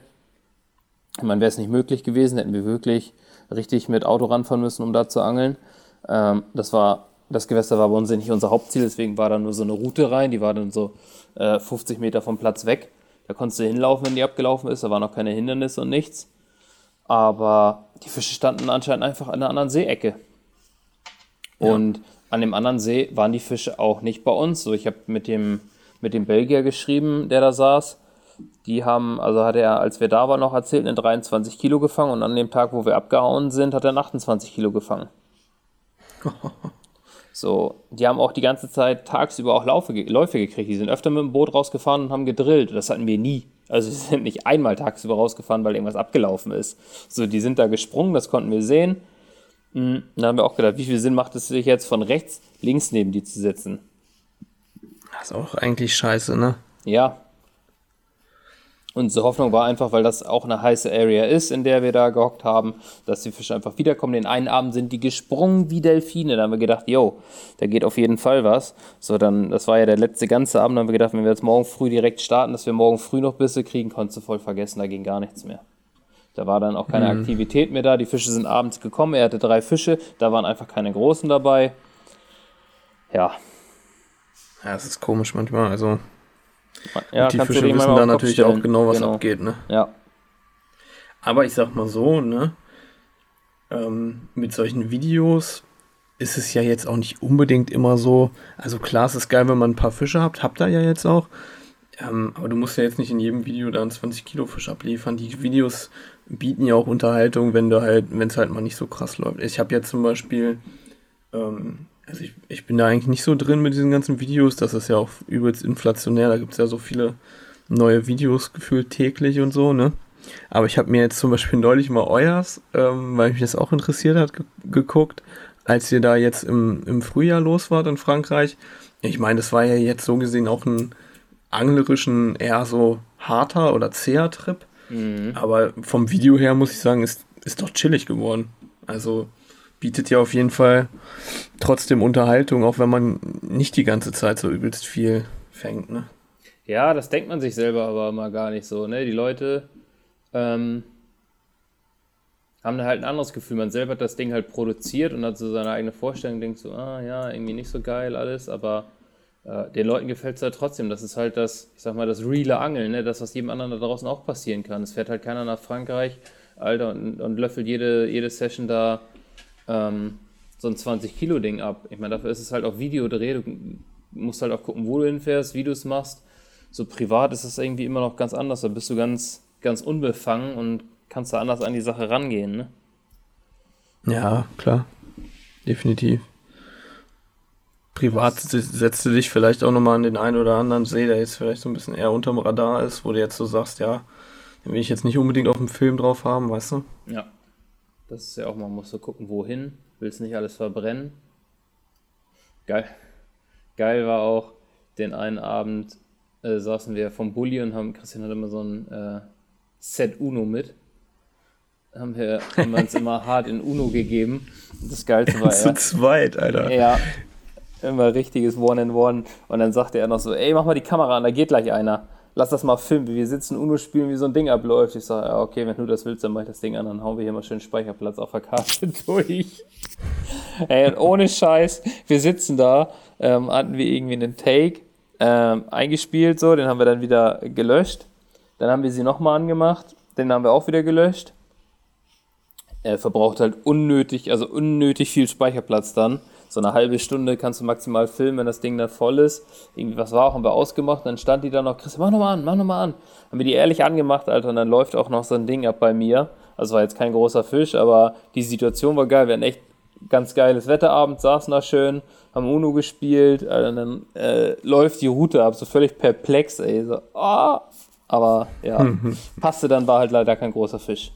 [SPEAKER 2] ich meine, wäre es nicht möglich gewesen, hätten wir wirklich richtig mit Auto ranfahren müssen, um da zu angeln. Ähm, das war das Gewässer war bei uns nicht unser Hauptziel, deswegen war da nur so eine Route rein, die war dann so äh, 50 Meter vom Platz weg. Da konntest du hinlaufen, wenn die abgelaufen ist, da waren noch keine Hindernisse und nichts. Aber die Fische standen anscheinend einfach an einer anderen Seeecke. Ja. Und an dem anderen See waren die Fische auch nicht bei uns. So, ich habe mit dem, mit dem Belgier geschrieben, der da saß. Die haben, also hat er, als wir da waren, noch erzählt, eine 23 Kilo gefangen und an dem Tag, wo wir abgehauen sind, hat er 28 Kilo gefangen. So, die haben auch die ganze Zeit tagsüber auch Laufe, Läufe gekriegt. Die sind öfter mit dem Boot rausgefahren und haben gedrillt. Das hatten wir nie. Also, sie sind nicht einmal tagsüber rausgefahren, weil irgendwas abgelaufen ist. So, die sind da gesprungen, das konnten wir sehen. Hm, dann haben wir auch gedacht, wie viel Sinn macht es sich jetzt von rechts links neben die zu setzen?
[SPEAKER 1] Das ist auch eigentlich scheiße, ne?
[SPEAKER 2] Ja, Unsere Hoffnung war einfach, weil das auch eine heiße Area ist, in der wir da gehockt haben, dass die Fische einfach wiederkommen. Den einen Abend sind die gesprungen wie Delfine. Da haben wir gedacht, yo, da geht auf jeden Fall was. So, dann, das war ja der letzte ganze Abend, da haben wir gedacht, wenn wir jetzt morgen früh direkt starten, dass wir morgen früh noch Bisse kriegen, konntest du voll vergessen, da ging gar nichts mehr. Da war dann auch keine mhm. Aktivität mehr da. Die Fische sind abends gekommen. Er hatte drei Fische, da waren einfach keine großen dabei. Ja.
[SPEAKER 1] Ja, es ist komisch manchmal. Also, ja, und die Fische wissen da natürlich stellen. auch genau, was genau. abgeht, ne?
[SPEAKER 2] Ja.
[SPEAKER 1] Aber ich sag mal so, ne? Ähm, mit solchen Videos ist es ja jetzt auch nicht unbedingt immer so. Also klar, es ist geil, wenn man ein paar Fische habt, habt ihr ja jetzt auch. Ähm, aber du musst ja jetzt nicht in jedem Video da einen 20 Kilo Fisch abliefern. Die Videos bieten ja auch Unterhaltung, wenn du halt, wenn es halt mal nicht so krass läuft. Ich habe jetzt zum Beispiel ähm, also ich, ich bin da eigentlich nicht so drin mit diesen ganzen Videos. Das ist ja auch übelst inflationär. Da gibt es ja so viele neue Videos gefühlt täglich und so, ne? Aber ich habe mir jetzt zum Beispiel neulich mal euers, ähm, weil mich das auch interessiert hat, ge geguckt, als ihr da jetzt im, im Frühjahr los wart in Frankreich. Ich meine, das war ja jetzt so gesehen auch ein anglerischen, eher so harter oder zäher Trip. Mhm. Aber vom Video her muss ich sagen, ist, ist doch chillig geworden. Also bietet ja auf jeden Fall trotzdem Unterhaltung, auch wenn man nicht die ganze Zeit so übelst viel fängt, ne?
[SPEAKER 2] Ja, das denkt man sich selber aber mal gar nicht so, ne? Die Leute ähm, haben halt ein anderes Gefühl. Man selber hat das Ding halt produziert und hat so seine eigene Vorstellung, denkt so, ah ja, irgendwie nicht so geil alles, aber äh, den Leuten gefällt es halt trotzdem. Das ist halt das, ich sag mal, das reale Angeln, ne? das, was jedem anderen da draußen auch passieren kann. Es fährt halt keiner nach Frankreich, Alter, und, und löffelt jede, jede Session da ähm, so ein 20-Kilo-Ding ab. Ich meine, dafür ist es halt auch Videodreh. Du musst halt auch gucken, wo du hinfährst, wie du es machst. So privat ist es irgendwie immer noch ganz anders. Da bist du ganz, ganz unbefangen und kannst da anders an die Sache rangehen, ne?
[SPEAKER 1] Ja, klar. Definitiv. Privat setzt du dich vielleicht auch nochmal an den einen oder anderen See, der jetzt vielleicht so ein bisschen eher unterm Radar ist, wo du jetzt so sagst, ja, den will ich jetzt nicht unbedingt auf dem Film drauf haben, weißt du?
[SPEAKER 2] Ja. Das ist ja auch, man muss so gucken, wohin. Willst nicht alles verbrennen. Geil. Geil war auch, den einen Abend äh, saßen wir vom Bulli und haben, Christian hat immer so ein äh, Set Uno mit haben wir haben uns immer hart in Uno gegeben. Das Geilste war
[SPEAKER 1] Zu zweit, Alter.
[SPEAKER 2] Ja, immer richtiges One-in-One. Und dann sagte er noch so, ey, mach mal die Kamera an, da geht gleich einer. Lass das mal filmen, wie wir sitzen, Uno spielen, wie so ein Ding abläuft. Ich sage, ja, okay, wenn du das willst, dann mach ich das Ding an, dann hauen wir hier mal schön Speicherplatz auf der Karte durch. ey, und ohne Scheiß, wir sitzen da, ähm, hatten wir irgendwie einen Take ähm, eingespielt, so, den haben wir dann wieder gelöscht. Dann haben wir sie nochmal angemacht, den haben wir auch wieder gelöscht er verbraucht halt unnötig, also unnötig viel Speicherplatz dann. So eine halbe Stunde kannst du maximal filmen, wenn das Ding dann voll ist. Irgendwie was war, haben wir ausgemacht. Dann stand die da noch, Chris, mach nochmal an, mach nochmal an. Haben wir die ehrlich angemacht, Alter, und dann läuft auch noch so ein Ding ab bei mir. Also war jetzt kein großer Fisch, aber die Situation war geil. Wir hatten echt ganz geiles Wetterabend, saßen da schön, haben Uno gespielt, Alter, und dann äh, läuft die Route ab, so völlig perplex, ey. So, oh. Aber ja, passte dann, war halt leider kein großer Fisch.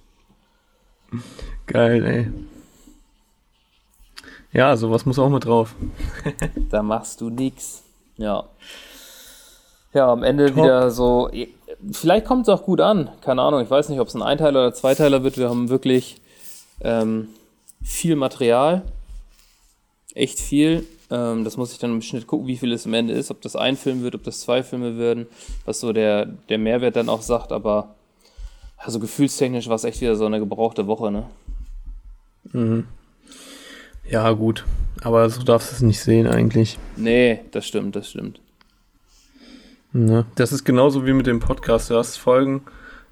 [SPEAKER 1] Geil, ey. Ja, sowas muss auch mit drauf.
[SPEAKER 2] da machst du nix. Ja. Ja, am Ende Top. wieder so. Vielleicht kommt es auch gut an. Keine Ahnung. Ich weiß nicht, ob es ein Einteiler oder Zweiteiler wird. Wir haben wirklich ähm, viel Material. Echt viel. Ähm, das muss ich dann im Schnitt gucken, wie viel es am Ende ist. Ob das ein Film wird, ob das zwei Filme werden. Was so der, der Mehrwert dann auch sagt. Aber also gefühlstechnisch war es echt wieder so eine gebrauchte Woche, ne?
[SPEAKER 1] Mhm. Ja, gut. Aber so darfst du es nicht sehen eigentlich.
[SPEAKER 2] Nee, das stimmt, das stimmt.
[SPEAKER 1] Ne? Das ist genauso wie mit dem Podcast. Du hast Folgen,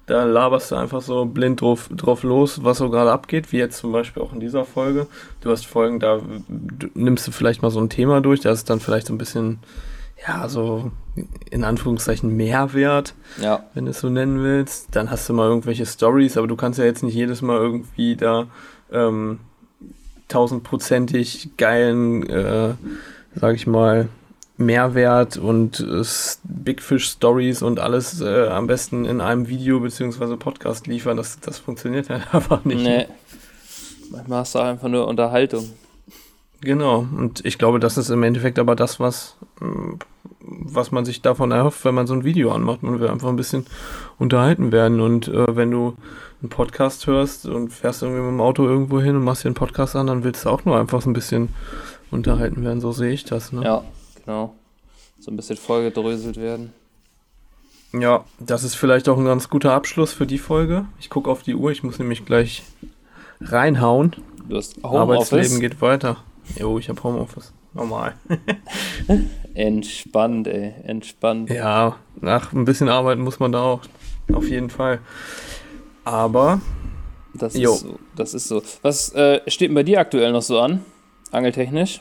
[SPEAKER 1] da laberst du einfach so blind drauf, drauf los, was so gerade abgeht, wie jetzt zum Beispiel auch in dieser Folge. Du hast Folgen, da nimmst du vielleicht mal so ein Thema durch, da ist dann vielleicht so ein bisschen, ja, so in Anführungszeichen Mehrwert,
[SPEAKER 2] ja.
[SPEAKER 1] wenn du es so nennen willst. Dann hast du mal irgendwelche Stories, aber du kannst ja jetzt nicht jedes Mal irgendwie da ähm, tausendprozentig geilen, äh, sag ich mal, Mehrwert und äh, Big Fish Stories und alles äh, am besten in einem Video bzw. Podcast liefern. Das, das funktioniert halt einfach nicht.
[SPEAKER 2] Nee. Manchmal hast du einfach nur Unterhaltung.
[SPEAKER 1] Genau, und ich glaube, das ist im Endeffekt aber das, was, mm, was man sich davon erhofft, wenn man so ein Video anmacht. Man will einfach ein bisschen unterhalten werden. Und äh, wenn du einen Podcast hörst und fährst irgendwie mit dem Auto irgendwo hin und machst dir einen Podcast an, dann willst du auch nur einfach so ein bisschen unterhalten werden. So sehe ich das. Ne?
[SPEAKER 2] Ja, genau. So ein bisschen vollgedröselt werden.
[SPEAKER 1] Ja, das ist vielleicht auch ein ganz guter Abschluss für die Folge. Ich gucke auf die Uhr, ich muss nämlich gleich reinhauen.
[SPEAKER 2] Du hast Homeoffice.
[SPEAKER 1] Arbeitsleben geht weiter. Jo, ich habe Homeoffice. Normal.
[SPEAKER 2] entspannt, ey. Entspannt.
[SPEAKER 1] Ja, nach ein bisschen arbeiten muss man da auch. Auf jeden Fall. Aber.
[SPEAKER 2] Das jo. ist so. Das ist so. Was äh, steht denn bei dir aktuell noch so an? Angeltechnisch?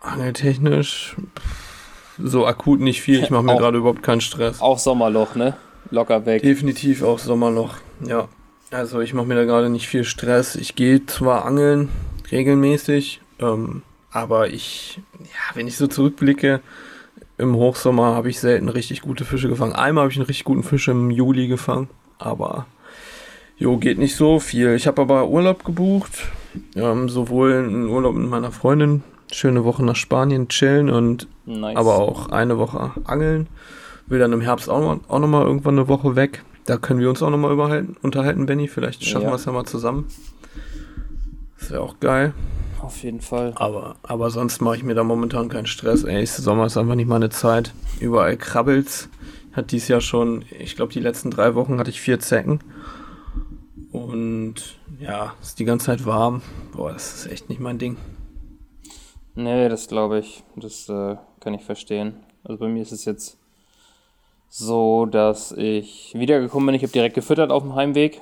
[SPEAKER 1] Angeltechnisch. So akut nicht viel. Ich mache mir gerade überhaupt keinen Stress.
[SPEAKER 2] Auch Sommerloch, ne? Locker weg.
[SPEAKER 1] Definitiv auch Sommerloch. Ja. Also ich mache mir da gerade nicht viel Stress. Ich gehe zwar angeln regelmäßig, ähm, aber ich, ja, wenn ich so zurückblicke, im Hochsommer habe ich selten richtig gute Fische gefangen. Einmal habe ich einen richtig guten Fisch im Juli gefangen, aber Jo, geht nicht so viel. Ich habe aber Urlaub gebucht. Ähm, sowohl einen Urlaub mit meiner Freundin, schöne Woche nach Spanien chillen und nice. aber auch eine Woche angeln. Will dann im Herbst auch, auch nochmal irgendwann eine Woche weg. Da können wir uns auch nochmal unterhalten, Benny. Vielleicht schaffen ja. wir es ja mal zusammen. Das wäre auch geil.
[SPEAKER 2] Auf jeden Fall.
[SPEAKER 1] Aber, aber sonst mache ich mir da momentan keinen Stress. Ey, Sommer ist einfach nicht meine Zeit. Überall krabbelt's. Hat dies Jahr schon, ich glaube, die letzten drei Wochen hatte ich vier Zecken. Und ja, ist die ganze Zeit warm. Boah, das ist echt nicht mein Ding.
[SPEAKER 2] Nee, das glaube ich. Das äh, kann ich verstehen. Also bei mir ist es jetzt so, dass ich wiedergekommen bin. Ich habe direkt gefüttert auf dem Heimweg.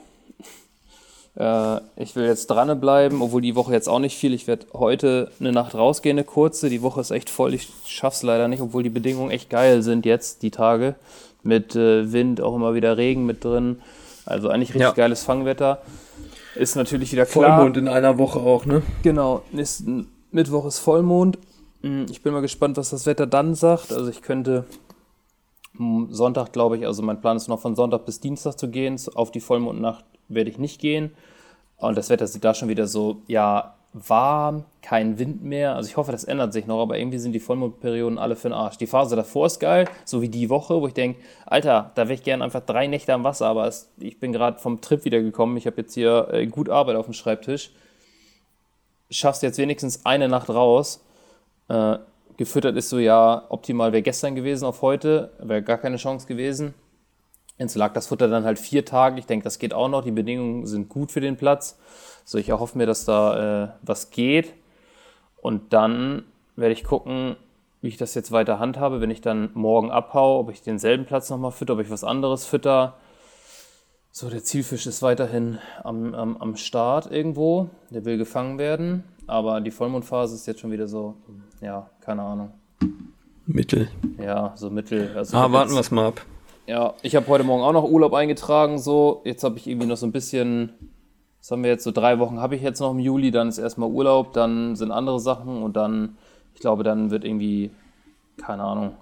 [SPEAKER 2] Äh, ich will jetzt dranbleiben, obwohl die Woche jetzt auch nicht viel. Ich werde heute eine Nacht rausgehen, eine kurze. Die Woche ist echt voll. Ich schaff's leider nicht, obwohl die Bedingungen echt geil sind jetzt, die Tage. Mit äh, Wind, auch immer wieder Regen mit drin. Also eigentlich richtig ja. geiles Fangwetter. Ist natürlich wieder klar.
[SPEAKER 1] Vollmond in einer Woche auch, ne?
[SPEAKER 2] Genau. Nächsten Mittwoch ist Vollmond. Hm, ich bin mal gespannt, was das Wetter dann sagt. Also ich könnte Sonntag, glaube ich, also mein Plan ist noch von Sonntag bis Dienstag zu gehen. Auf die Vollmondnacht werde ich nicht gehen. Und das Wetter sieht da schon wieder so, ja, warm, kein Wind mehr. Also ich hoffe, das ändert sich noch, aber irgendwie sind die Vollmondperioden alle für den Arsch. Die Phase davor ist geil, so wie die Woche, wo ich denke, Alter, da wäre ich gerne einfach drei Nächte am Wasser, aber es, ich bin gerade vom Trip wiedergekommen. Ich habe jetzt hier äh, gut Arbeit auf dem Schreibtisch. Schaffst jetzt wenigstens eine Nacht raus. Äh, gefüttert ist so, ja, optimal wäre gestern gewesen auf heute, wäre gar keine Chance gewesen. Jetzt lag das Futter dann halt vier Tage. Ich denke, das geht auch noch. Die Bedingungen sind gut für den Platz. So, ich erhoffe mir, dass da äh, was geht. Und dann werde ich gucken, wie ich das jetzt weiter handhabe, wenn ich dann morgen abhaue, ob ich denselben Platz nochmal fütter, ob ich was anderes fütter. So, der Zielfisch ist weiterhin am, am, am Start irgendwo. Der will gefangen werden. Aber die Vollmondphase ist jetzt schon wieder so, ja, keine Ahnung.
[SPEAKER 1] Mittel.
[SPEAKER 2] Ja, so mittel.
[SPEAKER 1] Also ah, warten wir es mal ab.
[SPEAKER 2] Ja, ich habe heute Morgen auch noch Urlaub eingetragen. So, jetzt habe ich irgendwie noch so ein bisschen. Was haben wir jetzt? So drei Wochen habe ich jetzt noch im Juli. Dann ist erstmal Urlaub, dann sind andere Sachen und dann, ich glaube, dann wird irgendwie, keine Ahnung,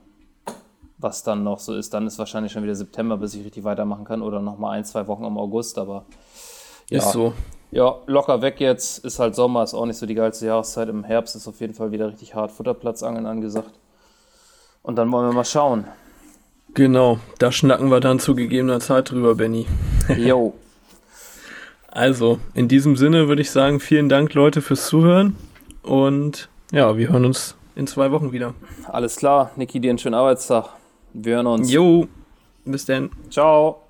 [SPEAKER 2] was dann noch so ist. Dann ist wahrscheinlich schon wieder September, bis ich richtig weitermachen kann oder noch mal ein, zwei Wochen im August. Aber
[SPEAKER 1] ja, ist so.
[SPEAKER 2] Ja, locker weg jetzt. Ist halt Sommer, ist auch nicht so die geilste Jahreszeit. Im Herbst ist auf jeden Fall wieder richtig hart Futterplatzangeln angesagt. Und dann wollen wir mal schauen.
[SPEAKER 1] Genau, da schnacken wir dann zu gegebener Zeit drüber, Benny.
[SPEAKER 2] Jo.
[SPEAKER 1] also, in diesem Sinne würde ich sagen, vielen Dank, Leute, fürs Zuhören. Und ja, wir hören uns in zwei Wochen wieder.
[SPEAKER 2] Alles klar, Niki, dir einen schönen Arbeitstag. Wir hören uns.
[SPEAKER 1] Jo, bis dann.
[SPEAKER 2] Ciao.